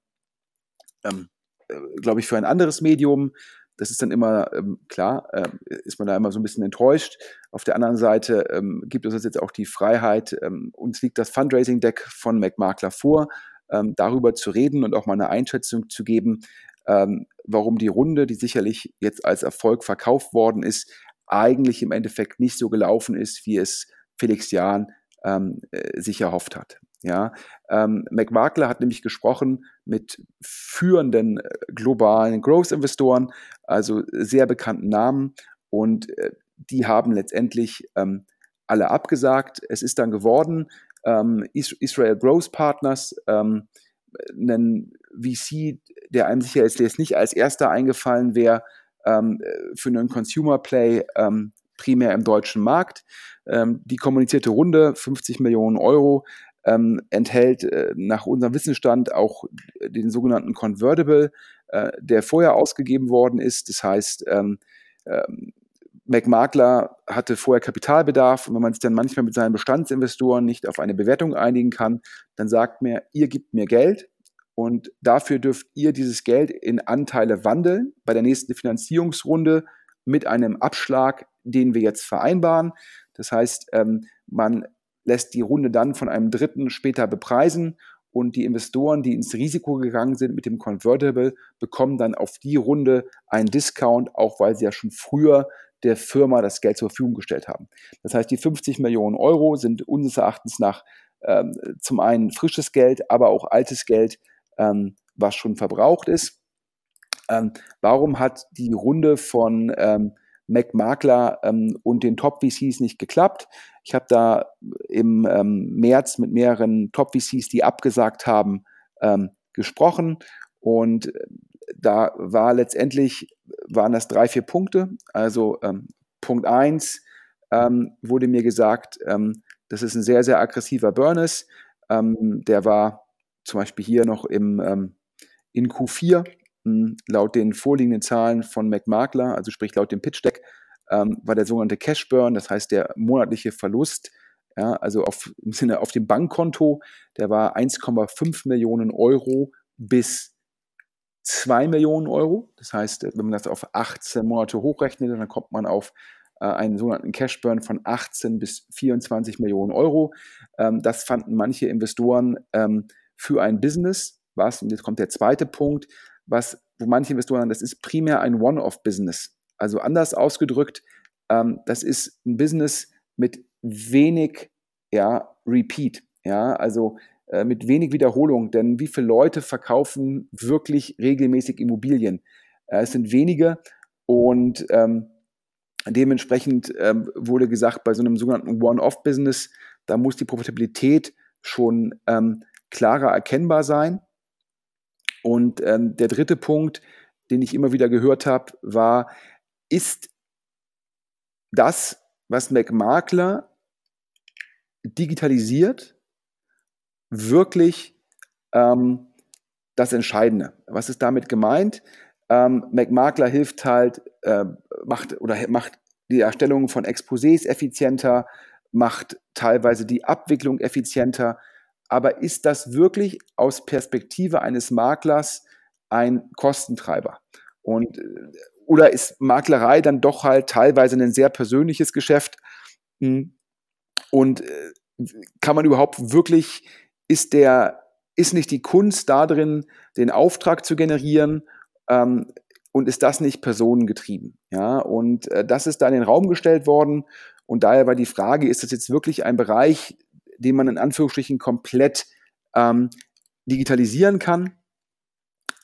ähm, äh, glaube ich, für ein anderes Medium. Das ist dann immer, ähm, klar, äh, ist man da immer so ein bisschen enttäuscht. Auf der anderen Seite ähm, gibt es jetzt auch die Freiheit, ähm, uns liegt das Fundraising-Deck von McMakler vor, ähm, darüber zu reden und auch mal eine Einschätzung zu geben, ähm, warum die Runde, die sicherlich jetzt als Erfolg verkauft worden ist, eigentlich im Endeffekt nicht so gelaufen ist, wie es Felix Jahn ähm, äh, sich erhofft hat. Ja, ähm, McMakler hat nämlich gesprochen mit führenden äh, globalen Growth-Investoren, also sehr bekannten Namen, und äh, die haben letztendlich ähm, alle abgesagt. Es ist dann geworden ähm, Israel Growth Partners, ähm, ein VC, der einem sicher jetzt nicht als erster eingefallen wäre ähm, für einen Consumer Play ähm, primär im deutschen Markt. Ähm, die kommunizierte Runde, 50 Millionen Euro, ähm, enthält äh, nach unserem Wissensstand auch den sogenannten Convertible, äh, der vorher ausgegeben worden ist. Das heißt, ähm, ähm, McMakler hatte vorher Kapitalbedarf und wenn man sich dann manchmal mit seinen Bestandsinvestoren nicht auf eine Bewertung einigen kann, dann sagt mir, ihr gebt mir Geld und dafür dürft ihr dieses Geld in Anteile wandeln bei der nächsten Finanzierungsrunde mit einem Abschlag, den wir jetzt vereinbaren. Das heißt, ähm, man lässt die Runde dann von einem Dritten später bepreisen und die Investoren, die ins Risiko gegangen sind mit dem Convertible, bekommen dann auf die Runde einen Discount, auch weil sie ja schon früher der Firma das Geld zur Verfügung gestellt haben. Das heißt, die 50 Millionen Euro sind unseres Erachtens nach ähm, zum einen frisches Geld, aber auch altes Geld, ähm, was schon verbraucht ist. Ähm, warum hat die Runde von ähm, McMakler ähm, und den Top-VCs nicht geklappt? Ich habe da im ähm, März mit mehreren Top-VCs, die abgesagt haben, ähm, gesprochen und da war letztendlich, waren das drei, vier Punkte. Also ähm, Punkt eins ähm, wurde mir gesagt, ähm, das ist ein sehr, sehr aggressiver Burn ist. Ähm, der war zum Beispiel hier noch im, in Q4 hm, laut den vorliegenden Zahlen von McMakler, also sprich laut dem Pitch Deck, ähm, war der sogenannte Cash Burn, das heißt der monatliche Verlust, ja, also auf, im Sinne auf dem Bankkonto, der war 1,5 Millionen Euro bis 2 Millionen Euro. Das heißt, wenn man das auf 18 Monate hochrechnet, dann kommt man auf äh, einen sogenannten Cashburn von 18 bis 24 Millionen Euro. Ähm, das fanden manche Investoren ähm, für ein Business, was, und jetzt kommt der zweite Punkt, was, wo manche Investoren sagen, das ist primär ein One-Off-Business. Also anders ausgedrückt, ähm, das ist ein Business mit wenig ja, Repeat. Ja, also äh, mit wenig Wiederholung, denn wie viele Leute verkaufen wirklich regelmäßig Immobilien? Äh, es sind wenige und ähm, dementsprechend ähm, wurde gesagt, bei so einem sogenannten One-Off-Business, da muss die Profitabilität schon ähm, klarer erkennbar sein. Und ähm, der dritte Punkt, den ich immer wieder gehört habe, war, ist das, was McMakler digitalisiert, wirklich ähm, das Entscheidende. Was ist damit gemeint? Ähm, McMakler hilft halt, äh, macht oder macht die Erstellung von Exposés effizienter, macht teilweise die Abwicklung effizienter. Aber ist das wirklich aus Perspektive eines Maklers ein Kostentreiber? Und, äh, oder ist Maklerei dann doch halt teilweise ein sehr persönliches Geschäft? Hm. Und äh, kann man überhaupt wirklich ist der, ist nicht die Kunst darin, den Auftrag zu generieren ähm, und ist das nicht personengetrieben? Ja, und äh, das ist da in den Raum gestellt worden und daher war die Frage, ist das jetzt wirklich ein Bereich, den man in Anführungsstrichen komplett ähm, digitalisieren kann?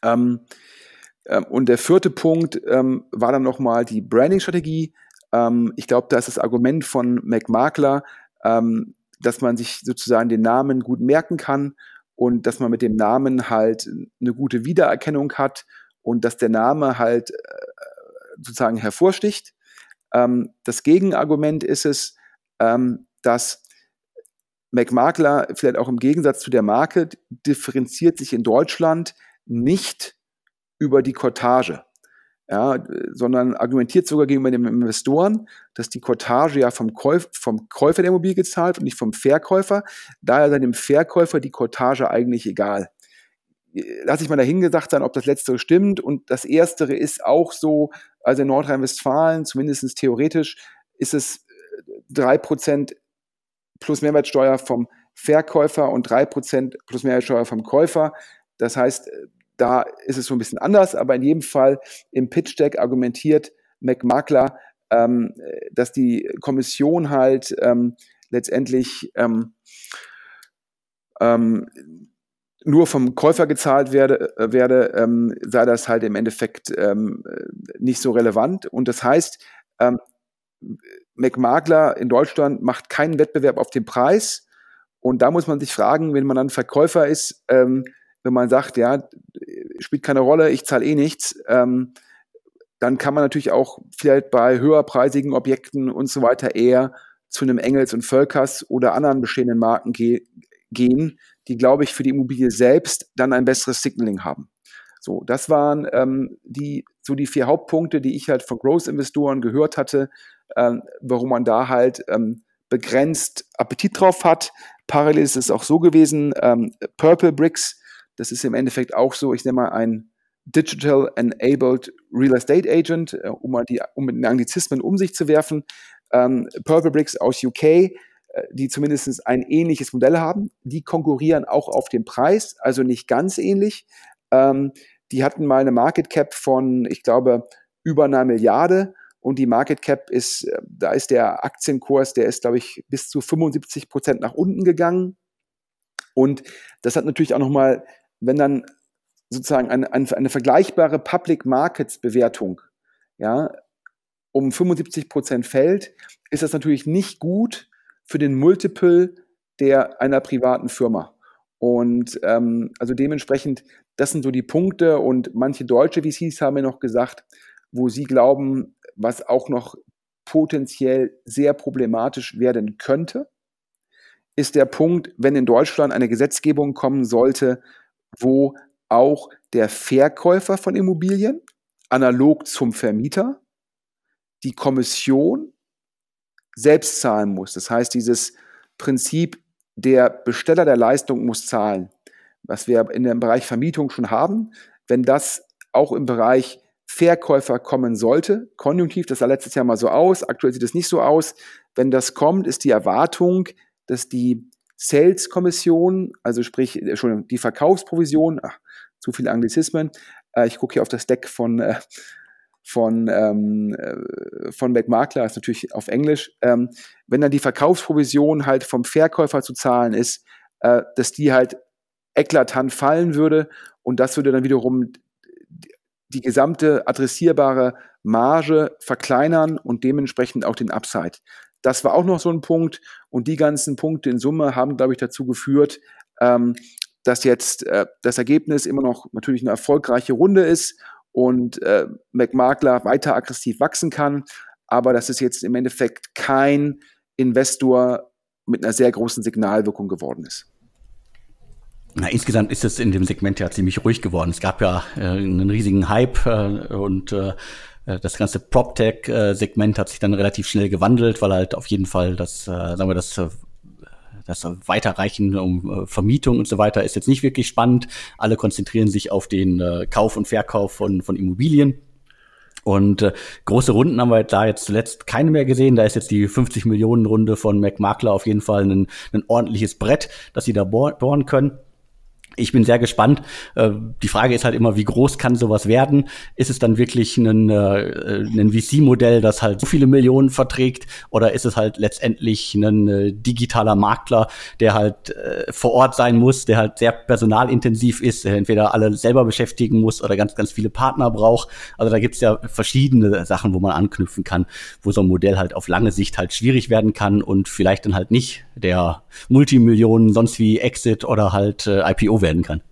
Ähm, äh, und der vierte Punkt ähm, war dann nochmal die Branding-Strategie. Ähm, ich glaube, da ist das Argument von McMakler, ähm, dass man sich sozusagen den Namen gut merken kann und dass man mit dem Namen halt eine gute Wiedererkennung hat und dass der Name halt äh, sozusagen hervorsticht. Ähm, das Gegenargument ist es, ähm, dass McMakler vielleicht auch im Gegensatz zu der Marke differenziert sich in Deutschland nicht über die Cottage ja, sondern argumentiert sogar gegenüber den Investoren, dass die Cottage ja vom, Käuf, vom Käufer der Immobilie gezahlt und nicht vom Verkäufer. Daher sei dem Verkäufer die Cottage eigentlich egal. Lass ich mal dahingesagt sein, ob das Letztere stimmt. Und das Erstere ist auch so, also in Nordrhein-Westfalen, zumindest theoretisch, ist es 3% plus Mehrwertsteuer vom Verkäufer und 3% plus Mehrwertsteuer vom Käufer. Das heißt, da ist es so ein bisschen anders, aber in jedem Fall im Pitch Deck argumentiert McMakler, ähm, dass die Kommission halt ähm, letztendlich ähm, ähm, nur vom Käufer gezahlt werde, äh, werde ähm, sei das halt im Endeffekt ähm, nicht so relevant. Und das heißt, McMakler in Deutschland macht keinen Wettbewerb auf den Preis. Und da muss man sich fragen, wenn man dann Verkäufer ist, ähm, wenn man sagt, ja, spielt keine Rolle, ich zahle eh nichts, ähm, dann kann man natürlich auch vielleicht bei höherpreisigen Objekten und so weiter eher zu einem Engels und Völkers oder anderen bestehenden Marken ge gehen, die, glaube ich, für die Immobilie selbst dann ein besseres Signaling haben. So, das waren ähm, die, so die vier Hauptpunkte, die ich halt von Growth-Investoren gehört hatte, ähm, warum man da halt ähm, begrenzt Appetit drauf hat. Parallel ist es auch so gewesen, ähm, Purple Bricks, das ist im Endeffekt auch so, ich nenne mal ein Digital Enabled Real Estate Agent, äh, um mal die, um mit den Anglizismen um sich zu werfen. Ähm, Purple Bricks aus UK, äh, die zumindest ein ähnliches Modell haben. Die konkurrieren auch auf den Preis, also nicht ganz ähnlich. Ähm, die hatten mal eine Market Cap von, ich glaube, über einer Milliarde und die Market Cap ist, äh, da ist der Aktienkurs, der ist, glaube ich, bis zu 75 Prozent nach unten gegangen. Und das hat natürlich auch nochmal, wenn dann sozusagen eine, eine, eine vergleichbare Public Markets Bewertung, ja, um 75 Prozent fällt, ist das natürlich nicht gut für den Multiple der einer privaten Firma. Und ähm, also dementsprechend, das sind so die Punkte und manche deutsche VCs haben mir noch gesagt, wo sie glauben, was auch noch potenziell sehr problematisch werden könnte, ist der Punkt, wenn in Deutschland eine Gesetzgebung kommen sollte, wo auch der Verkäufer von Immobilien analog zum Vermieter die Kommission selbst zahlen muss. Das heißt, dieses Prinzip, der Besteller der Leistung muss zahlen, was wir in dem Bereich Vermietung schon haben, wenn das auch im Bereich Verkäufer kommen sollte, konjunktiv, das sah letztes Jahr mal so aus, aktuell sieht es nicht so aus, wenn das kommt, ist die Erwartung, dass die Sales-Kommission, also sprich, Entschuldigung, die Verkaufsprovision, ach, zu viele Anglizismen, äh, ich gucke hier auf das Deck von, äh, von, ähm, äh, von McMakler, ist natürlich auf Englisch, ähm, wenn dann die Verkaufsprovision halt vom Verkäufer zu zahlen ist, äh, dass die halt eklatant fallen würde und das würde dann wiederum die gesamte adressierbare Marge verkleinern und dementsprechend auch den Upside. Das war auch noch so ein Punkt und die ganzen Punkte in Summe haben, glaube ich, dazu geführt, ähm, dass jetzt äh, das Ergebnis immer noch natürlich eine erfolgreiche Runde ist und äh, McMakler weiter aggressiv wachsen kann, aber dass es jetzt im Endeffekt kein Investor mit einer sehr großen Signalwirkung geworden ist. Na, insgesamt ist es in dem Segment ja ziemlich ruhig geworden. Es gab ja äh, einen riesigen Hype äh, und äh, das ganze PropTech-Segment hat sich dann relativ schnell gewandelt, weil halt auf jeden Fall das, äh, sagen wir, das äh, das Weiterreichen um äh, Vermietung und so weiter ist jetzt nicht wirklich spannend. Alle konzentrieren sich auf den äh, Kauf und Verkauf von, von Immobilien. Und äh, große Runden haben wir da jetzt zuletzt keine mehr gesehen. Da ist jetzt die 50 Millionen Runde von McMakler auf jeden Fall ein, ein ordentliches Brett, das sie da bohren können. Ich bin sehr gespannt. Äh, die Frage ist halt immer, wie groß kann sowas werden? Ist es dann wirklich ein, äh, ein VC-Modell, das halt so viele Millionen verträgt? Oder ist es halt letztendlich ein äh, digitaler Makler, der halt vor Ort sein muss, der halt sehr personalintensiv ist, der entweder alle selber beschäftigen muss oder ganz, ganz viele Partner braucht? Also da gibt es ja verschiedene Sachen, wo man anknüpfen kann, wo so ein Modell halt auf lange Sicht halt schwierig werden kann und vielleicht dann halt nicht der Multimillionen, sonst wie Exit oder halt IPO werden werden kann.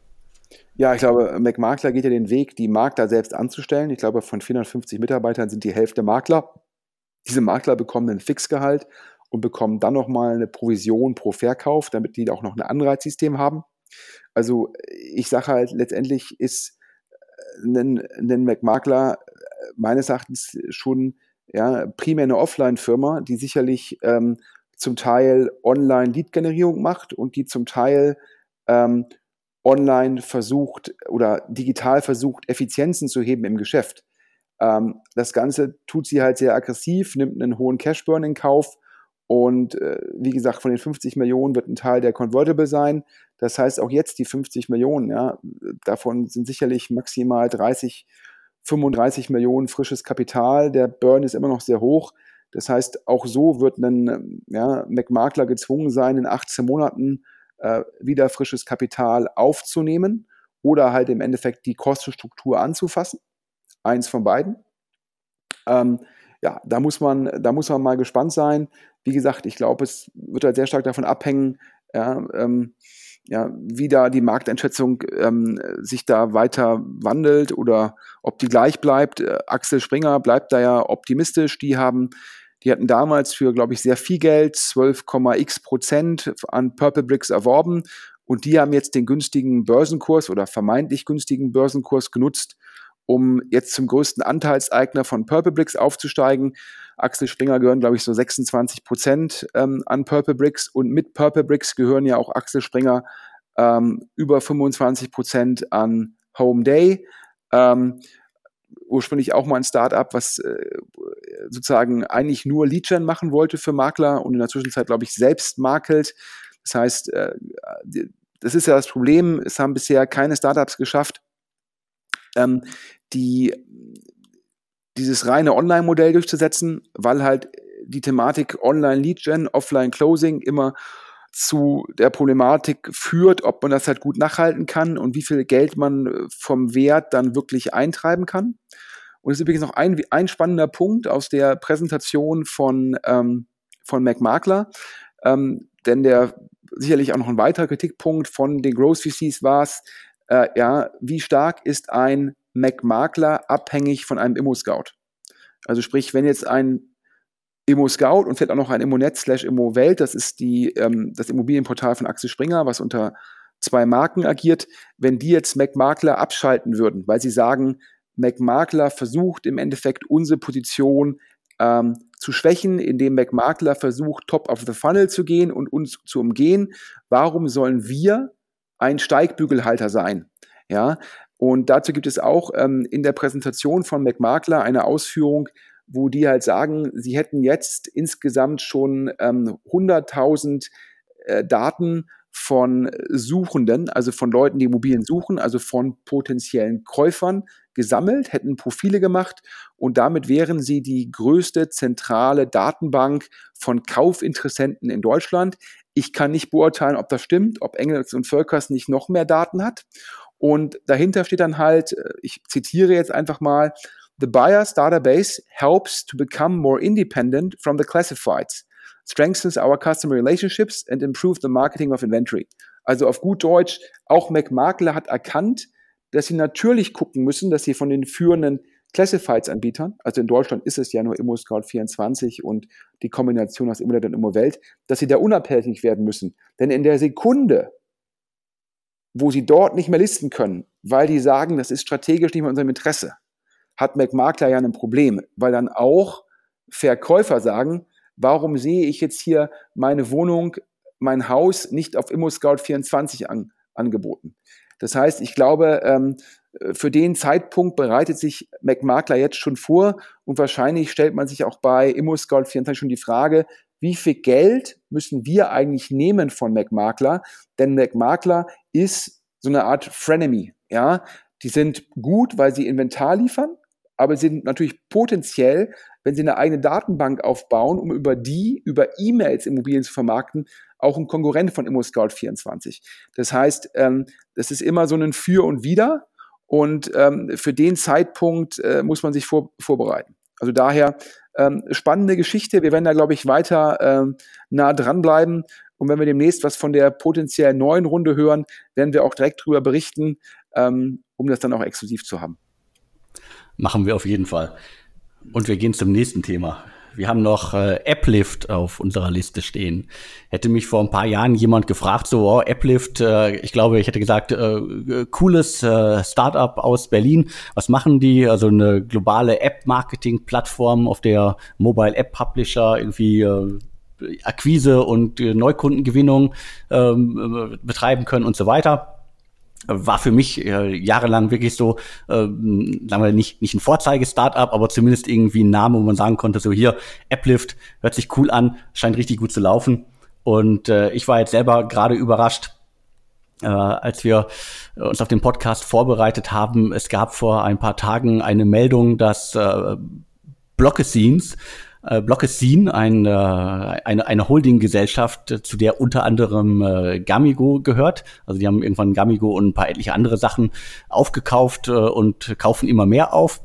Ja, ich glaube, McMakler geht ja den Weg, die Makler selbst anzustellen. Ich glaube, von 450 Mitarbeitern sind die Hälfte Makler. Diese Makler bekommen ein Fixgehalt und bekommen dann nochmal eine Provision pro Verkauf, damit die auch noch ein Anreizsystem haben. Also ich sage halt, letztendlich ist ein, ein McMakler meines Erachtens schon ja, primär eine Offline-Firma, die sicherlich ähm, zum Teil Online-Lead-Generierung macht und die zum Teil ähm, online versucht oder digital versucht, Effizienzen zu heben im Geschäft. Ähm, das Ganze tut sie halt sehr aggressiv, nimmt einen hohen Cashburn in Kauf und äh, wie gesagt, von den 50 Millionen wird ein Teil der Convertible sein. Das heißt, auch jetzt die 50 Millionen, ja, davon sind sicherlich maximal 30, 35 Millionen frisches Kapital. Der Burn ist immer noch sehr hoch. Das heißt, auch so wird ein ja, McMakler gezwungen sein, in 18 Monaten äh, wieder frisches Kapital aufzunehmen oder halt im Endeffekt die Kostenstruktur anzufassen. Eins von beiden. Ähm, ja, da muss man, da muss man mal gespannt sein. Wie gesagt, ich glaube, es wird halt sehr stark davon abhängen, ja, ähm, ja, wie da die Markteinschätzung ähm, sich da weiter wandelt oder ob die gleich bleibt. Äh, Axel Springer bleibt da ja optimistisch. Die haben, die hatten damals für, glaube ich, sehr viel Geld, 12,x Prozent an Purple Bricks erworben und die haben jetzt den günstigen Börsenkurs oder vermeintlich günstigen Börsenkurs genutzt, um jetzt zum größten Anteilseigner von Purple Bricks aufzusteigen. Axel Springer gehören, glaube ich, so 26 Prozent ähm, an Purple Bricks und mit Purple Bricks gehören ja auch Axel Springer ähm, über 25 Prozent an Home Day. Ähm, ursprünglich auch mal ein Startup, was äh, sozusagen eigentlich nur Lead-Gen machen wollte für Makler und in der Zwischenzeit, glaube ich, selbst makelt. Das heißt, äh, das ist ja das Problem, es haben bisher keine Startups geschafft, ähm, die, dieses reine Online-Modell durchzusetzen, weil halt die Thematik Online-Lead-Gen, Offline-Closing immer zu der Problematik führt, ob man das halt gut nachhalten kann und wie viel Geld man äh, vom Wert dann wirklich eintreiben kann. Und es ist übrigens noch ein, ein spannender Punkt aus der Präsentation von, ähm, von McMakler, ähm, denn der sicherlich auch noch ein weiterer Kritikpunkt von den Growth VCs war es, äh, ja, wie stark ist ein Mac-Makler abhängig von einem Immo-Scout? Also sprich, wenn jetzt ein Immo-Scout und vielleicht auch noch ein Immonet slash Immo-Welt, das ist die, ähm, das Immobilienportal von Axel Springer, was unter zwei Marken agiert, wenn die jetzt Mac-Makler abschalten würden, weil sie sagen, Mac-Makler versucht im Endeffekt unsere Position ähm, zu schwächen, indem McMakler versucht, top of the funnel zu gehen und uns zu umgehen. Warum sollen wir ein Steigbügelhalter sein? Ja, und dazu gibt es auch ähm, in der Präsentation von McMakler eine Ausführung, wo die halt sagen, sie hätten jetzt insgesamt schon ähm, 100.000 äh, Daten von Suchenden, also von Leuten, die Immobilien suchen, also von potenziellen Käufern gesammelt, hätten Profile gemacht und damit wären sie die größte zentrale Datenbank von Kaufinteressenten in Deutschland. Ich kann nicht beurteilen, ob das stimmt, ob Engels und Völkers nicht noch mehr Daten hat. Und dahinter steht dann halt, äh, ich zitiere jetzt einfach mal, The buyer's database helps to become more independent from the classifieds strengthens our customer relationships and improve the marketing of inventory. Also auf gut Deutsch, auch McMakler hat erkannt, dass sie natürlich gucken müssen, dass sie von den führenden Classifieds-Anbietern, also in Deutschland ist es ja nur ImmoScout24 und die Kombination aus Immonet und Immowelt, dass sie da unabhängig werden müssen. Denn in der Sekunde, wo sie dort nicht mehr listen können, weil die sagen, das ist strategisch nicht mehr unserem Interesse, hat McMakler ja ein Problem, weil dann auch Verkäufer sagen, warum sehe ich jetzt hier meine Wohnung, mein Haus nicht auf ImmoScout24 an, angeboten? Das heißt, ich glaube, ähm, für den Zeitpunkt bereitet sich McMakler jetzt schon vor und wahrscheinlich stellt man sich auch bei ImmoScout24 schon die Frage, wie viel Geld müssen wir eigentlich nehmen von McMakler? Denn McMakler ist so eine Art Frenemy, ja. Die sind gut, weil sie Inventar liefern, aber sind natürlich potenziell wenn Sie eine eigene Datenbank aufbauen, um über die, über E-Mails Immobilien zu vermarkten, auch ein Konkurrent von ImmoScout24. Das heißt, ähm, das ist immer so ein Für und Wider und ähm, für den Zeitpunkt äh, muss man sich vor, vorbereiten. Also daher ähm, spannende Geschichte. Wir werden da, glaube ich, weiter ähm, nah dranbleiben. Und wenn wir demnächst was von der potenziell neuen Runde hören, werden wir auch direkt darüber berichten, ähm, um das dann auch exklusiv zu haben. Machen wir auf jeden Fall. Und wir gehen zum nächsten Thema. Wir haben noch äh, Applift auf unserer Liste stehen. Hätte mich vor ein paar Jahren jemand gefragt, so oh, Applift, äh, ich glaube, ich hätte gesagt, äh, cooles äh, Startup aus Berlin. Was machen die? Also eine globale App-Marketing-Plattform, auf der Mobile App Publisher irgendwie äh, Akquise und äh, Neukundengewinnung ähm, äh, betreiben können und so weiter war für mich äh, jahrelang wirklich so, äh, sagen wir nicht, nicht ein Vorzeige-Startup, aber zumindest irgendwie ein Name, wo man sagen konnte, so hier, Applift, hört sich cool an, scheint richtig gut zu laufen. Und äh, ich war jetzt selber gerade überrascht, äh, als wir uns auf den Podcast vorbereitet haben. Es gab vor ein paar Tagen eine Meldung, dass äh, Blockescenes äh, Blockesin, ein, äh, eine, eine Holdinggesellschaft, zu der unter anderem äh, Gamigo gehört. Also die haben irgendwann Gamigo und ein paar etliche andere Sachen aufgekauft äh, und kaufen immer mehr auf.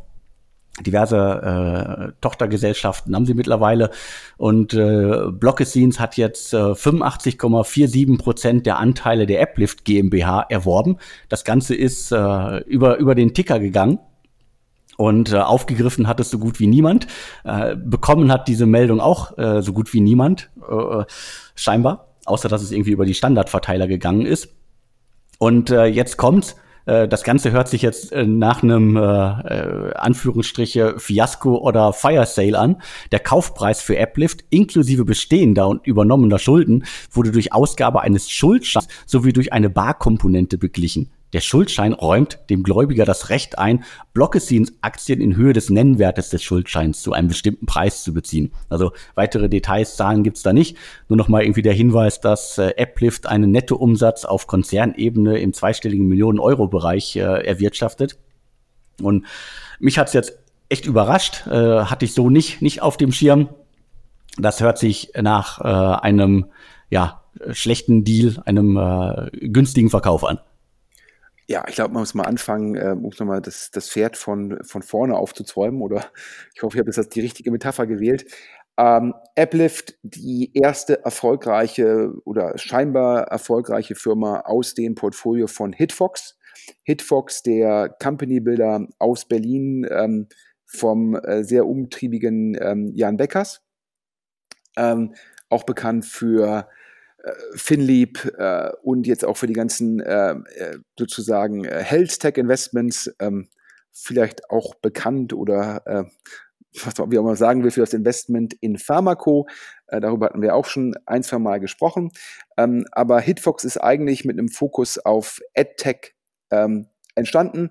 Diverse äh, Tochtergesellschaften haben sie mittlerweile und äh, Blockescenes hat jetzt äh, 85,47 Prozent der Anteile der Applift GmbH erworben. Das Ganze ist äh, über über den Ticker gegangen und äh, aufgegriffen hat es so gut wie niemand. Äh, bekommen hat diese Meldung auch äh, so gut wie niemand, äh, scheinbar, außer dass es irgendwie über die Standardverteiler gegangen ist. Und äh, jetzt kommt's. Äh, das Ganze hört sich jetzt äh, nach einem äh, äh, Anführungsstriche Fiasko oder Fire Sale an. Der Kaufpreis für Applift inklusive bestehender und übernommener Schulden wurde durch Ausgabe eines Schuldscheins sowie durch eine Barkomponente beglichen. Der Schuldschein räumt dem Gläubiger das Recht ein, Blockesins Aktien in Höhe des Nennwertes des Schuldscheins zu einem bestimmten Preis zu beziehen. Also weitere Details, Zahlen gibt's da nicht. Nur noch mal irgendwie der Hinweis, dass äh, Applift einen Nettoumsatz auf Konzernebene im zweistelligen Millionen-Euro-Bereich äh, erwirtschaftet. Und mich hat's jetzt echt überrascht, äh, hatte ich so nicht, nicht auf dem Schirm. Das hört sich nach äh, einem ja, schlechten Deal, einem äh, günstigen Verkauf an. Ja, ich glaube, man muss mal anfangen, äh, um nochmal das, das Pferd von, von vorne aufzuzäumen. Oder ich hoffe, ich habe jetzt die richtige Metapher gewählt. Ähm, Applift, die erste erfolgreiche oder scheinbar erfolgreiche Firma aus dem Portfolio von Hitfox. Hitfox, der Company Builder aus Berlin ähm, vom äh, sehr umtriebigen ähm, Jan Beckers. Ähm, auch bekannt für äh, Finlieb äh, und jetzt auch für die ganzen äh, äh sozusagen äh, Health Tech Investments ähm, vielleicht auch bekannt oder äh, was wie auch immer sagen will für das Investment in Pharmaco. Äh, darüber hatten wir auch schon ein, zwei Mal gesprochen. Ähm, aber Hitfox ist eigentlich mit einem Fokus auf AdTech ähm, entstanden.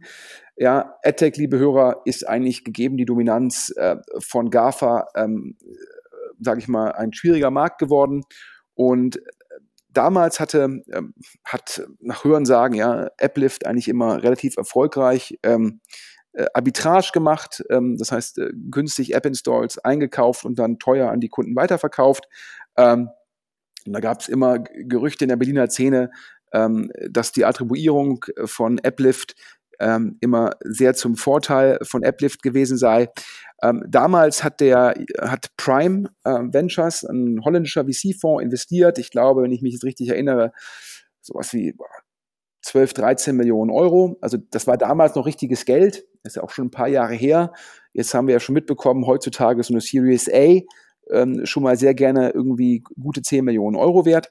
Ja, AdTech, liebe Hörer, ist eigentlich gegeben die Dominanz äh, von GAFA, ähm, sage ich mal, ein schwieriger Markt geworden. Und damals hatte, ähm, hat nach Hörensagen, ja, Applift eigentlich immer relativ erfolgreich ähm, äh, Arbitrage gemacht, ähm, das heißt äh, günstig App-Installs eingekauft und dann teuer an die Kunden weiterverkauft. Ähm, und da gab es immer Gerüchte in der Berliner Szene, ähm, dass die Attribuierung von Applift ähm, immer sehr zum Vorteil von Applift gewesen sei. Ähm, damals hat der hat Prime äh, Ventures, ein holländischer VC-Fonds, investiert. Ich glaube, wenn ich mich jetzt richtig erinnere, sowas wie 12, 13 Millionen Euro. Also das war damals noch richtiges Geld. Das ist ja auch schon ein paar Jahre her. Jetzt haben wir ja schon mitbekommen, heutzutage ist so eine Series A ähm, schon mal sehr gerne irgendwie gute 10 Millionen Euro wert.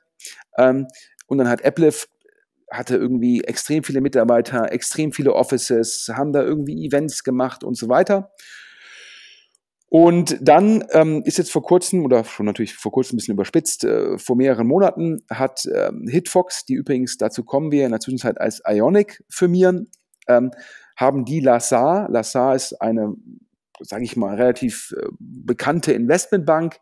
Ähm, und dann hat Applift hatte irgendwie extrem viele Mitarbeiter, extrem viele Offices, haben da irgendwie Events gemacht und so weiter. Und dann ähm, ist jetzt vor kurzem, oder schon natürlich vor kurzem ein bisschen überspitzt, äh, vor mehreren Monaten hat ähm, Hitfox, die übrigens, dazu kommen wir in der Zwischenzeit als Ionic firmieren, ähm, haben die Lassar, Lassar ist eine, sage ich mal, relativ äh, bekannte Investmentbank,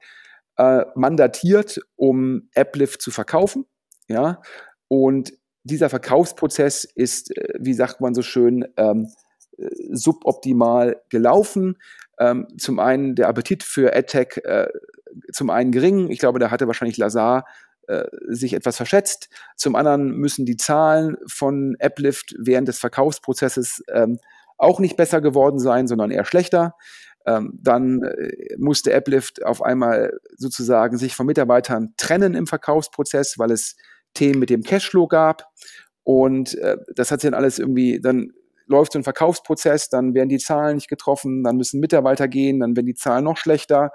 äh, mandatiert, um Applift zu verkaufen. Ja, und dieser Verkaufsprozess ist, äh, wie sagt man so schön, ähm, äh, suboptimal gelaufen. Ähm, zum einen der Appetit für AdTech äh, zum einen gering. Ich glaube, da hatte wahrscheinlich Lazar äh, sich etwas verschätzt. Zum anderen müssen die Zahlen von Applift während des Verkaufsprozesses ähm, auch nicht besser geworden sein, sondern eher schlechter. Ähm, dann äh, musste Applift auf einmal sozusagen sich von Mitarbeitern trennen im Verkaufsprozess, weil es Themen mit dem Cashflow gab. Und äh, das hat sich dann alles irgendwie, dann läuft so ein Verkaufsprozess, dann werden die Zahlen nicht getroffen, dann müssen Mitarbeiter gehen, dann werden die Zahlen noch schlechter,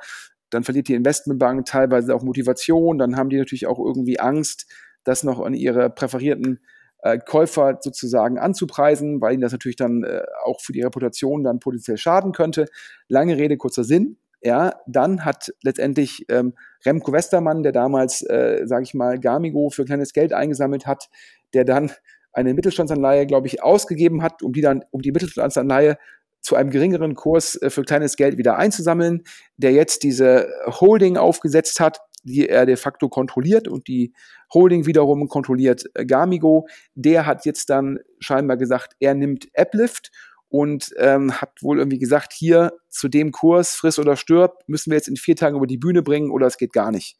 dann verliert die Investmentbank teilweise auch Motivation, dann haben die natürlich auch irgendwie Angst, das noch an ihre präferierten äh, Käufer sozusagen anzupreisen, weil ihnen das natürlich dann äh, auch für die Reputation dann potenziell schaden könnte. Lange Rede, kurzer Sinn. Ja, dann hat letztendlich ähm, Remco Westermann, der damals, äh, sage ich mal, Gamigo für kleines Geld eingesammelt hat, der dann eine Mittelstandsanleihe, glaube ich, ausgegeben hat, um die dann, um die Mittelstandsanleihe zu einem geringeren Kurs äh, für kleines Geld wieder einzusammeln, der jetzt diese Holding aufgesetzt hat, die er de facto kontrolliert und die Holding wiederum kontrolliert äh, Gamigo. Der hat jetzt dann scheinbar gesagt, er nimmt Applift und ähm, hat wohl irgendwie gesagt, hier zu dem Kurs, friss oder stirb, müssen wir jetzt in vier Tagen über die Bühne bringen oder es geht gar nicht.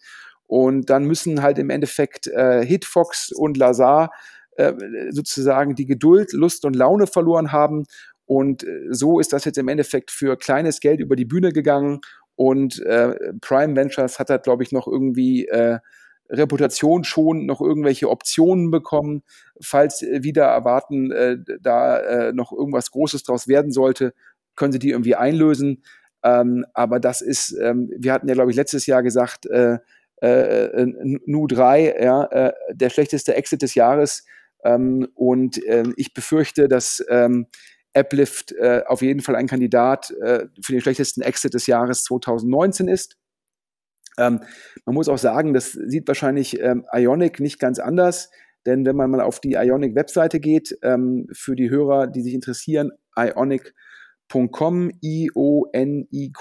Und dann müssen halt im Endeffekt äh, Hitfox und Lazar äh, sozusagen die Geduld, Lust und Laune verloren haben. Und äh, so ist das jetzt im Endeffekt für kleines Geld über die Bühne gegangen. Und äh, Prime Ventures hat da, glaube ich, noch irgendwie äh, Reputation schon noch irgendwelche Optionen bekommen, falls äh, wieder erwarten, äh, da äh, noch irgendwas Großes draus werden sollte, können sie die irgendwie einlösen. Ähm, aber das ist, ähm, wir hatten ja, glaube ich, letztes Jahr gesagt, äh, äh, Nu 3, ja, äh, der schlechteste Exit des Jahres. Ähm, und äh, ich befürchte, dass ähm, Applift äh, auf jeden Fall ein Kandidat äh, für den schlechtesten Exit des Jahres 2019 ist. Ähm, man muss auch sagen, das sieht wahrscheinlich ähm, Ionic nicht ganz anders, denn wenn man mal auf die Ionic-Webseite geht, ähm, für die Hörer, die sich interessieren, ionic.com, I-O-N-I-Q.com,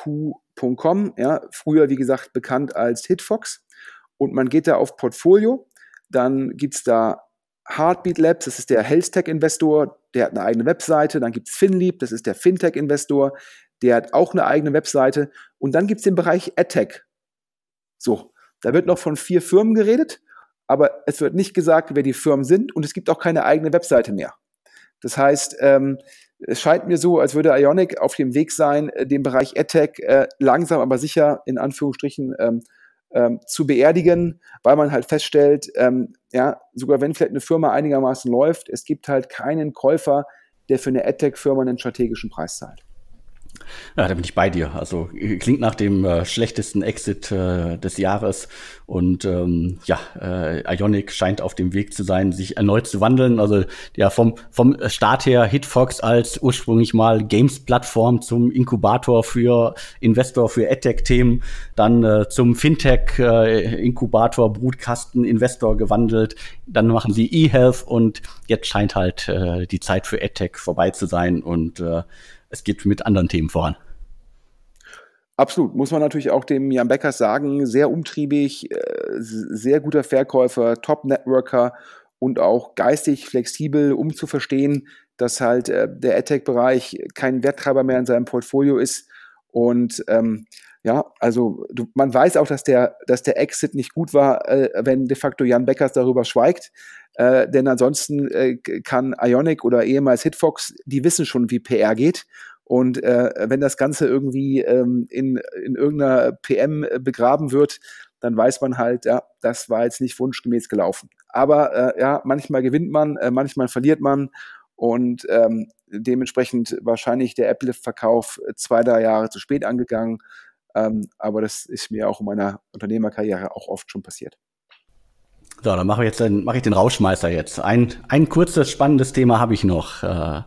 ja, früher wie gesagt bekannt als Hitfox, und man geht da auf Portfolio, dann gibt es da Heartbeat Labs, das ist der Health Tech Investor, der hat eine eigene Webseite, dann gibt es FinLeap, das ist der Fintech Investor, der hat auch eine eigene Webseite. Und dann gibt es den Bereich AdTech, so, da wird noch von vier Firmen geredet, aber es wird nicht gesagt, wer die Firmen sind und es gibt auch keine eigene Webseite mehr. Das heißt, ähm, es scheint mir so, als würde Ionic auf dem Weg sein, äh, den Bereich AdTech äh, langsam aber sicher in Anführungsstrichen ähm, ähm, zu beerdigen, weil man halt feststellt, ähm, ja, sogar wenn vielleicht eine Firma einigermaßen läuft, es gibt halt keinen Käufer, der für eine AdTech-Firma einen strategischen Preis zahlt. Ja, da bin ich bei dir. Also klingt nach dem äh, schlechtesten Exit äh, des Jahres. Und ähm, ja, äh, Ionic scheint auf dem Weg zu sein, sich erneut zu wandeln. Also ja, vom, vom Start her Hitfox als ursprünglich mal Games-Plattform zum Inkubator für Investor für AdTech-Themen, dann äh, zum Fintech-Inkubator, äh, Brutkasten, Investor gewandelt. Dann machen sie eHealth und jetzt scheint halt äh, die Zeit für AdTech vorbei zu sein. Und äh, es geht mit anderen Themen voran. Absolut, muss man natürlich auch dem Jan Beckers sagen, sehr umtriebig, äh, sehr guter Verkäufer, Top-Networker und auch geistig flexibel, um zu verstehen, dass halt äh, der AdTech-Bereich kein Werttreiber mehr in seinem Portfolio ist. Und ähm, ja, also du, man weiß auch, dass der, dass der Exit nicht gut war, äh, wenn de facto Jan Beckers darüber schweigt. Äh, denn ansonsten äh, kann Ionic oder ehemals Hitfox, die wissen schon, wie PR geht. Und äh, wenn das Ganze irgendwie ähm, in, in irgendeiner PM begraben wird, dann weiß man halt, ja, das war jetzt nicht wunschgemäß gelaufen. Aber äh, ja, manchmal gewinnt man, äh, manchmal verliert man und ähm, dementsprechend wahrscheinlich der Apple-Verkauf zwei, drei Jahre zu spät angegangen. Ähm, aber das ist mir auch in meiner Unternehmerkarriere auch oft schon passiert. So, dann mache ich jetzt den, mache ich den Rauschmeißer jetzt. Ein, ein kurzes, spannendes Thema habe ich noch. Äh,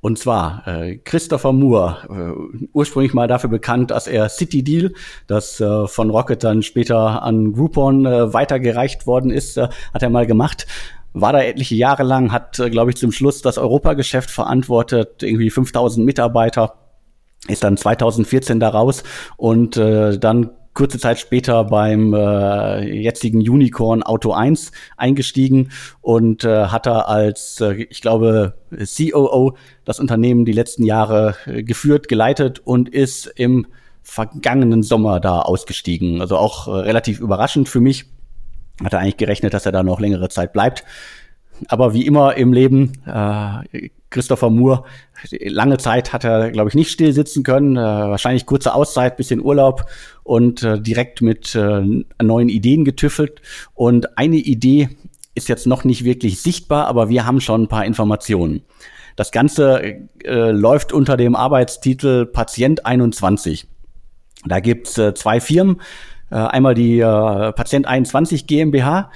und zwar äh, Christopher Moore, äh, ursprünglich mal dafür bekannt, dass er City Deal, das äh, von Rocket dann später an Groupon äh, weitergereicht worden ist, äh, hat er mal gemacht. War da etliche Jahre lang, hat, äh, glaube ich, zum Schluss das Europageschäft verantwortet, irgendwie 5000 Mitarbeiter, ist dann 2014 da raus und äh, dann kurze Zeit später beim äh, jetzigen Unicorn Auto 1 eingestiegen und äh, hat er als, äh, ich glaube, COO das Unternehmen die letzten Jahre äh, geführt, geleitet und ist im vergangenen Sommer da ausgestiegen. Also auch äh, relativ überraschend für mich. Hat er eigentlich gerechnet, dass er da noch längere Zeit bleibt. Aber wie immer im Leben, äh, Christopher Moore, lange Zeit hat er, glaube ich, nicht still sitzen können. Äh, wahrscheinlich kurze Auszeit, bisschen Urlaub und äh, direkt mit äh, neuen Ideen getüffelt. Und eine Idee ist jetzt noch nicht wirklich sichtbar, aber wir haben schon ein paar Informationen. Das Ganze äh, läuft unter dem Arbeitstitel Patient 21. Da gibt's äh, zwei Firmen. Äh, einmal die äh, Patient 21 GmbH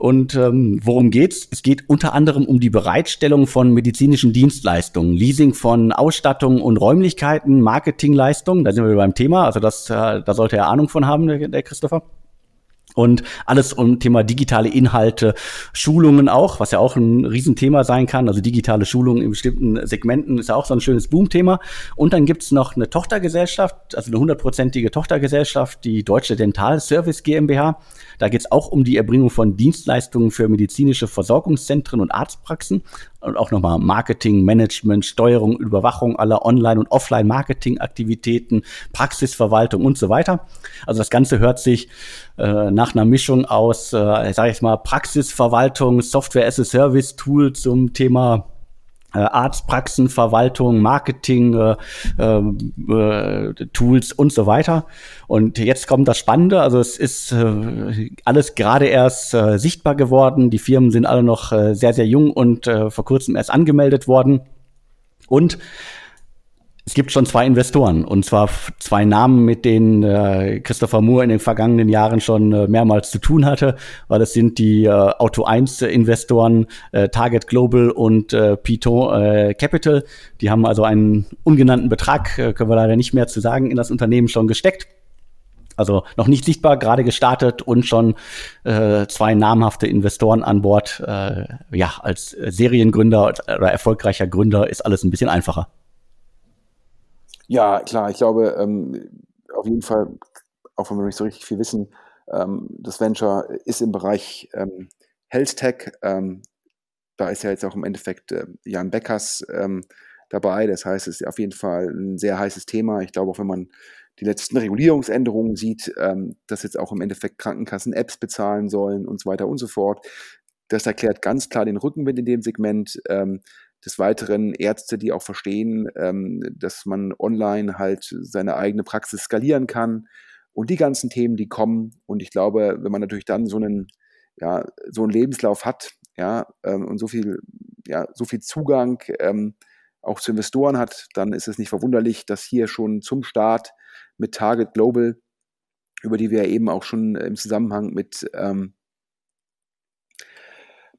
und ähm, worum geht's? Es geht unter anderem um die Bereitstellung von medizinischen Dienstleistungen, Leasing von Ausstattung und Räumlichkeiten, Marketingleistungen. Da sind wir beim Thema. Also das, äh, da sollte er Ahnung von haben, der, der Christopher. Und alles um Thema digitale Inhalte, Schulungen auch, was ja auch ein Riesenthema sein kann. Also digitale Schulungen in bestimmten Segmenten ist ja auch so ein schönes Boomthema. Und dann gibt's noch eine Tochtergesellschaft, also eine hundertprozentige Tochtergesellschaft, die Deutsche Dental Service GmbH. Da geht's auch um die Erbringung von Dienstleistungen für medizinische Versorgungszentren und Arztpraxen. und auch nochmal Marketing, Management, Steuerung, Überwachung aller Online- und Offline-Marketing-Aktivitäten, Praxisverwaltung und so weiter. Also das Ganze hört sich äh, nach einer Mischung aus, äh, sage ich mal, Praxisverwaltung, Software as a Service Tool zum Thema äh, Arztpraxenverwaltung, Marketing, äh, äh, Tools und so weiter. Und jetzt kommt das Spannende, also es ist äh, alles gerade erst äh, sichtbar geworden. Die Firmen sind alle noch äh, sehr, sehr jung und vor kurzem erst angemeldet worden. Und es gibt schon zwei Investoren und zwar zwei Namen, mit denen äh, Christopher Moore in den vergangenen Jahren schon äh, mehrmals zu tun hatte, weil es sind die äh, Auto 1 Investoren äh, Target Global und äh, Piton äh, Capital. Die haben also einen ungenannten Betrag, äh, können wir leider nicht mehr zu sagen, in das Unternehmen schon gesteckt. Also noch nicht sichtbar, gerade gestartet und schon äh, zwei namhafte Investoren an Bord. Äh, ja, als Seriengründer oder erfolgreicher Gründer ist alles ein bisschen einfacher. Ja, klar, ich glaube, ähm, auf jeden Fall, auch wenn wir nicht so richtig viel wissen, ähm, das Venture ist im Bereich ähm, Health Tech. Ähm, da ist ja jetzt auch im Endeffekt äh, Jan Beckers ähm, dabei. Das heißt, es ist auf jeden Fall ein sehr heißes Thema. Ich glaube, auch wenn man die letzten Regulierungsänderungen sieht, ähm, dass jetzt auch im Endeffekt Krankenkassen Apps bezahlen sollen und so weiter und so fort. Das erklärt ganz klar den Rückenwind in dem Segment. Des Weiteren Ärzte, die auch verstehen, ähm, dass man online halt seine eigene Praxis skalieren kann und die ganzen Themen, die kommen. Und ich glaube, wenn man natürlich dann so einen, ja, so einen Lebenslauf hat, ja, ähm, und so viel, ja, so viel Zugang ähm, auch zu Investoren hat, dann ist es nicht verwunderlich, dass hier schon zum Start mit Target Global, über die wir eben auch schon im Zusammenhang mit ähm,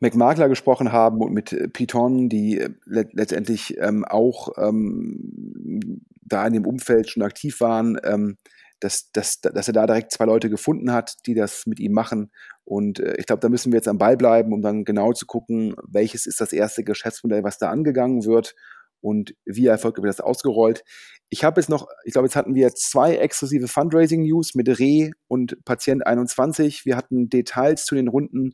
McMakler gesprochen haben und mit äh, Python, die äh, le letztendlich ähm, auch ähm, da in dem Umfeld schon aktiv waren, ähm, dass, dass, dass er da direkt zwei Leute gefunden hat, die das mit ihm machen. Und äh, ich glaube, da müssen wir jetzt am Ball bleiben, um dann genau zu gucken, welches ist das erste Geschäftsmodell, was da angegangen wird und wie erfolgreich wird das ausgerollt. Ich habe jetzt noch, ich glaube, jetzt hatten wir zwei exklusive Fundraising-News mit Re und Patient 21. Wir hatten Details zu den Runden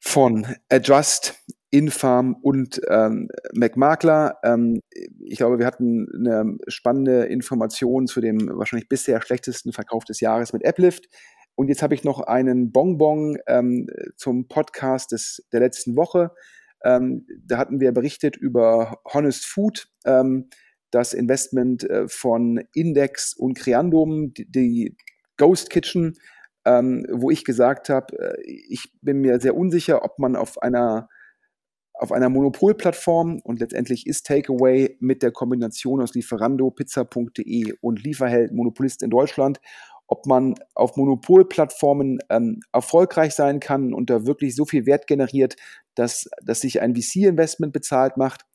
von Adjust, Infarm und ähm, McMakler. Ähm, ich glaube, wir hatten eine spannende Information zu dem wahrscheinlich bisher schlechtesten Verkauf des Jahres mit Applift. Und jetzt habe ich noch einen Bonbon ähm, zum Podcast des, der letzten Woche. Ähm, da hatten wir berichtet über Honest Food, ähm, das Investment äh, von Index und Creandum, die, die Ghost Kitchen ähm, wo ich gesagt habe, äh, ich bin mir sehr unsicher, ob man auf einer auf einer Monopolplattform und letztendlich ist Takeaway mit der Kombination aus Lieferando, Pizza.de und Lieferheld Monopolist in Deutschland, ob man auf Monopolplattformen ähm, erfolgreich sein kann und da wirklich so viel Wert generiert, dass, dass sich ein VC-Investment bezahlt macht.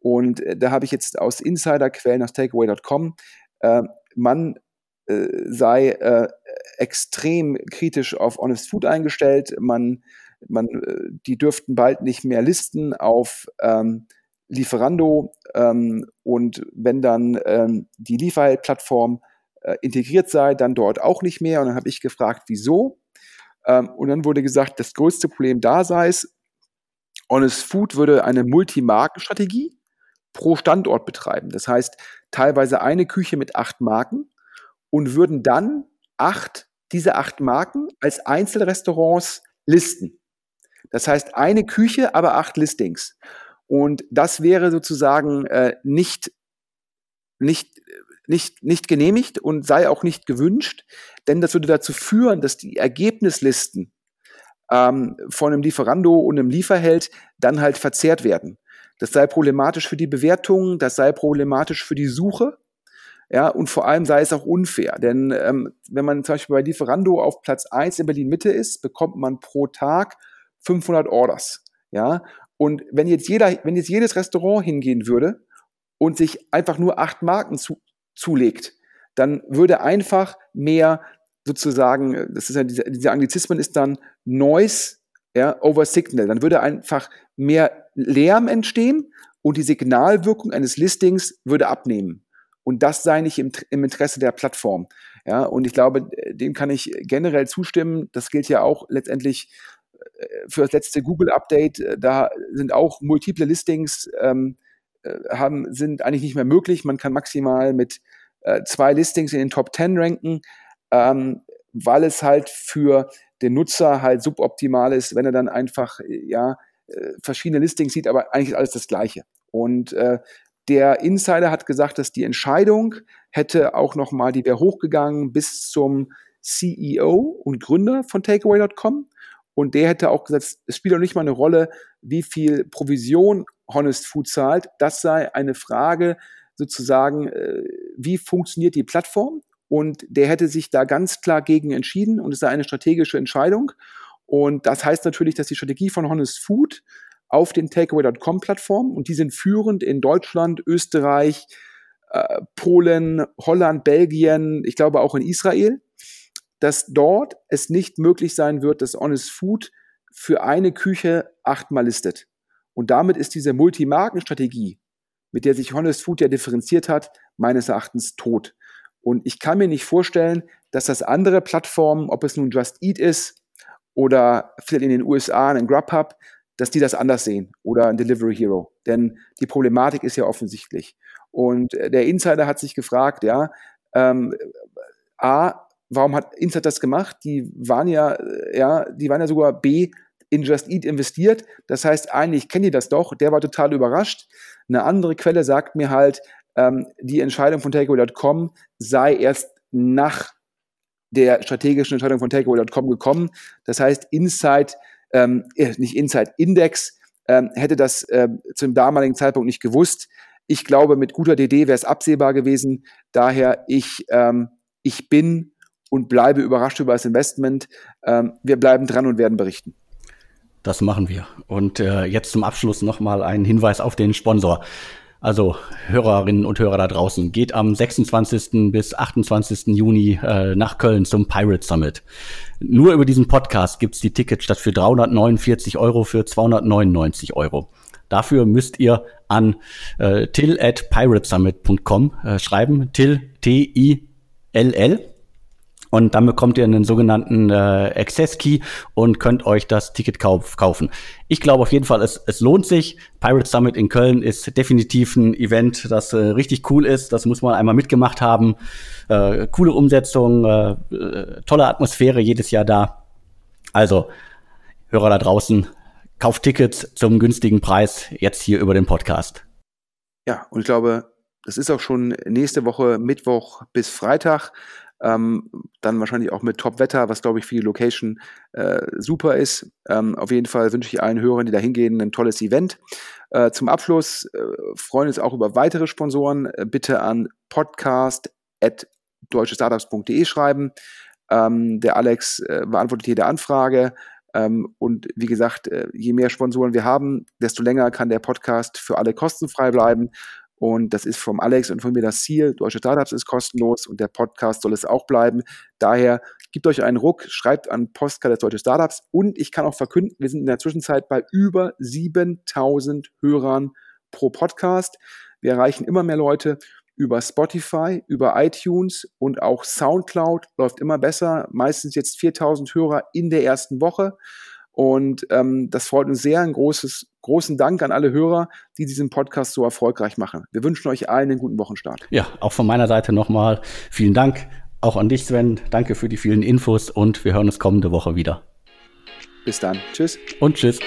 Und äh, da habe ich jetzt aus Insiderquellen aus Takeaway.com, äh, man sei äh, extrem kritisch auf Honest Food eingestellt. Man, man, äh, die dürften bald nicht mehr listen auf ähm, Lieferando ähm, und wenn dann ähm, die Lieferheld-Plattform äh, integriert sei, dann dort auch nicht mehr. Und dann habe ich gefragt, wieso? Ähm, und dann wurde gesagt, das größte Problem da sei es, Honest Food würde eine Multimarkenstrategie pro Standort betreiben. Das heißt, teilweise eine Küche mit acht Marken und würden dann acht, diese acht Marken als Einzelrestaurants listen. Das heißt, eine Küche, aber acht Listings. Und das wäre sozusagen äh, nicht, nicht, nicht, nicht genehmigt und sei auch nicht gewünscht, denn das würde dazu führen, dass die Ergebnislisten ähm, von einem Lieferando und einem Lieferheld dann halt verzerrt werden. Das sei problematisch für die Bewertung, das sei problematisch für die Suche ja, und vor allem sei es auch unfair. Denn ähm, wenn man zum Beispiel bei Lieferando auf Platz 1 in Berlin-Mitte ist, bekommt man pro Tag 500 Orders. Ja, und wenn jetzt jeder, wenn jetzt jedes Restaurant hingehen würde und sich einfach nur acht Marken zu, zulegt, dann würde einfach mehr sozusagen, das ist ja diese, diese Anglizismen ist dann Noise ja, over Signal. Dann würde einfach mehr Lärm entstehen und die Signalwirkung eines Listings würde abnehmen. Und das sei nicht im, im Interesse der Plattform. Ja, und ich glaube, dem kann ich generell zustimmen. Das gilt ja auch letztendlich für das letzte Google-Update, äh, da sind auch multiple Listings, ähm, äh, haben, sind eigentlich nicht mehr möglich. Man kann maximal mit äh, zwei Listings in den Top 10 ranken, ähm, weil es halt für den Nutzer halt suboptimal ist, wenn er dann einfach ja verschiedene Listings sieht, aber eigentlich ist alles das Gleiche. Und äh, der Insider hat gesagt, dass die Entscheidung hätte auch nochmal, die wäre hochgegangen bis zum CEO und Gründer von Takeaway.com. Und der hätte auch gesagt, es spielt auch nicht mal eine Rolle, wie viel Provision Honest Food zahlt. Das sei eine Frage sozusagen, äh, wie funktioniert die Plattform? Und der hätte sich da ganz klar gegen entschieden und es sei eine strategische Entscheidung. Und das heißt natürlich, dass die Strategie von Honest Food auf den Takeaway.com-Plattformen und die sind führend in Deutschland, Österreich, äh, Polen, Holland, Belgien, ich glaube auch in Israel, dass dort es nicht möglich sein wird, dass Honest Food für eine Küche achtmal listet. Und damit ist diese Multimarkenstrategie, mit der sich Honest Food ja differenziert hat, meines Erachtens tot. Und ich kann mir nicht vorstellen, dass das andere Plattformen, ob es nun Just Eat ist oder vielleicht in den USA ein Grubhub, dass die das anders sehen oder ein Delivery Hero. Denn die Problematik ist ja offensichtlich. Und äh, der Insider hat sich gefragt, ja, ähm, A, warum hat Insider das gemacht? Die waren ja, äh, ja, die waren ja sogar B, in Just Eat investiert. Das heißt, eigentlich kennen die das doch. Der war total überrascht. Eine andere Quelle sagt mir halt, ähm, die Entscheidung von Takeaway.com sei erst nach der strategischen Entscheidung von Takeaway.com gekommen. Das heißt, Inside ähm, äh, nicht Inside Index, ähm, hätte das äh, zum damaligen Zeitpunkt nicht gewusst. Ich glaube, mit guter DD wäre es absehbar gewesen. Daher, ich, ähm, ich bin und bleibe überrascht über das Investment. Ähm, wir bleiben dran und werden berichten. Das machen wir. Und äh, jetzt zum Abschluss nochmal ein Hinweis auf den Sponsor. Also Hörerinnen und Hörer da draußen, geht am 26. bis 28. Juni äh, nach Köln zum Pirate Summit. Nur über diesen Podcast gibt's die Tickets statt für 349 Euro für 299 Euro. Dafür müsst ihr an äh, till at piratesummit.com äh, schreiben. Till, T-I-L-L und dann bekommt ihr einen sogenannten äh, Access Key und könnt euch das Ticket kauf kaufen. Ich glaube auf jeden Fall, es, es lohnt sich. Pirate Summit in Köln ist definitiv ein Event, das äh, richtig cool ist. Das muss man einmal mitgemacht haben. Äh, coole Umsetzung, äh, äh, tolle Atmosphäre jedes Jahr da. Also, Hörer da draußen, kauft Tickets zum günstigen Preis jetzt hier über den Podcast. Ja, und ich glaube, das ist auch schon nächste Woche Mittwoch bis Freitag. Ähm, dann wahrscheinlich auch mit Top-Wetter, was glaube ich für die Location äh, super ist. Ähm, auf jeden Fall wünsche ich allen Hörern, die da hingehen, ein tolles Event. Äh, zum Abschluss äh, freuen uns auch über weitere Sponsoren. Äh, bitte an podcast.deutschestartups.de schreiben. Ähm, der Alex äh, beantwortet jede Anfrage. Ähm, und wie gesagt, äh, je mehr Sponsoren wir haben, desto länger kann der Podcast für alle kostenfrei bleiben. Und das ist vom Alex und von mir das Ziel. Deutsche Startups ist kostenlos und der Podcast soll es auch bleiben. Daher gebt euch einen Ruck, schreibt an Postcard des Deutsche Startups und ich kann auch verkünden, wir sind in der Zwischenzeit bei über 7000 Hörern pro Podcast. Wir erreichen immer mehr Leute über Spotify, über iTunes und auch SoundCloud läuft immer besser. Meistens jetzt 4000 Hörer in der ersten Woche. Und ähm, das freut uns sehr. Ein großes, großen Dank an alle Hörer, die diesen Podcast so erfolgreich machen. Wir wünschen euch allen einen guten Wochenstart. Ja, auch von meiner Seite nochmal vielen Dank. Auch an dich, Sven. Danke für die vielen Infos und wir hören uns kommende Woche wieder. Bis dann. Tschüss. Und tschüss.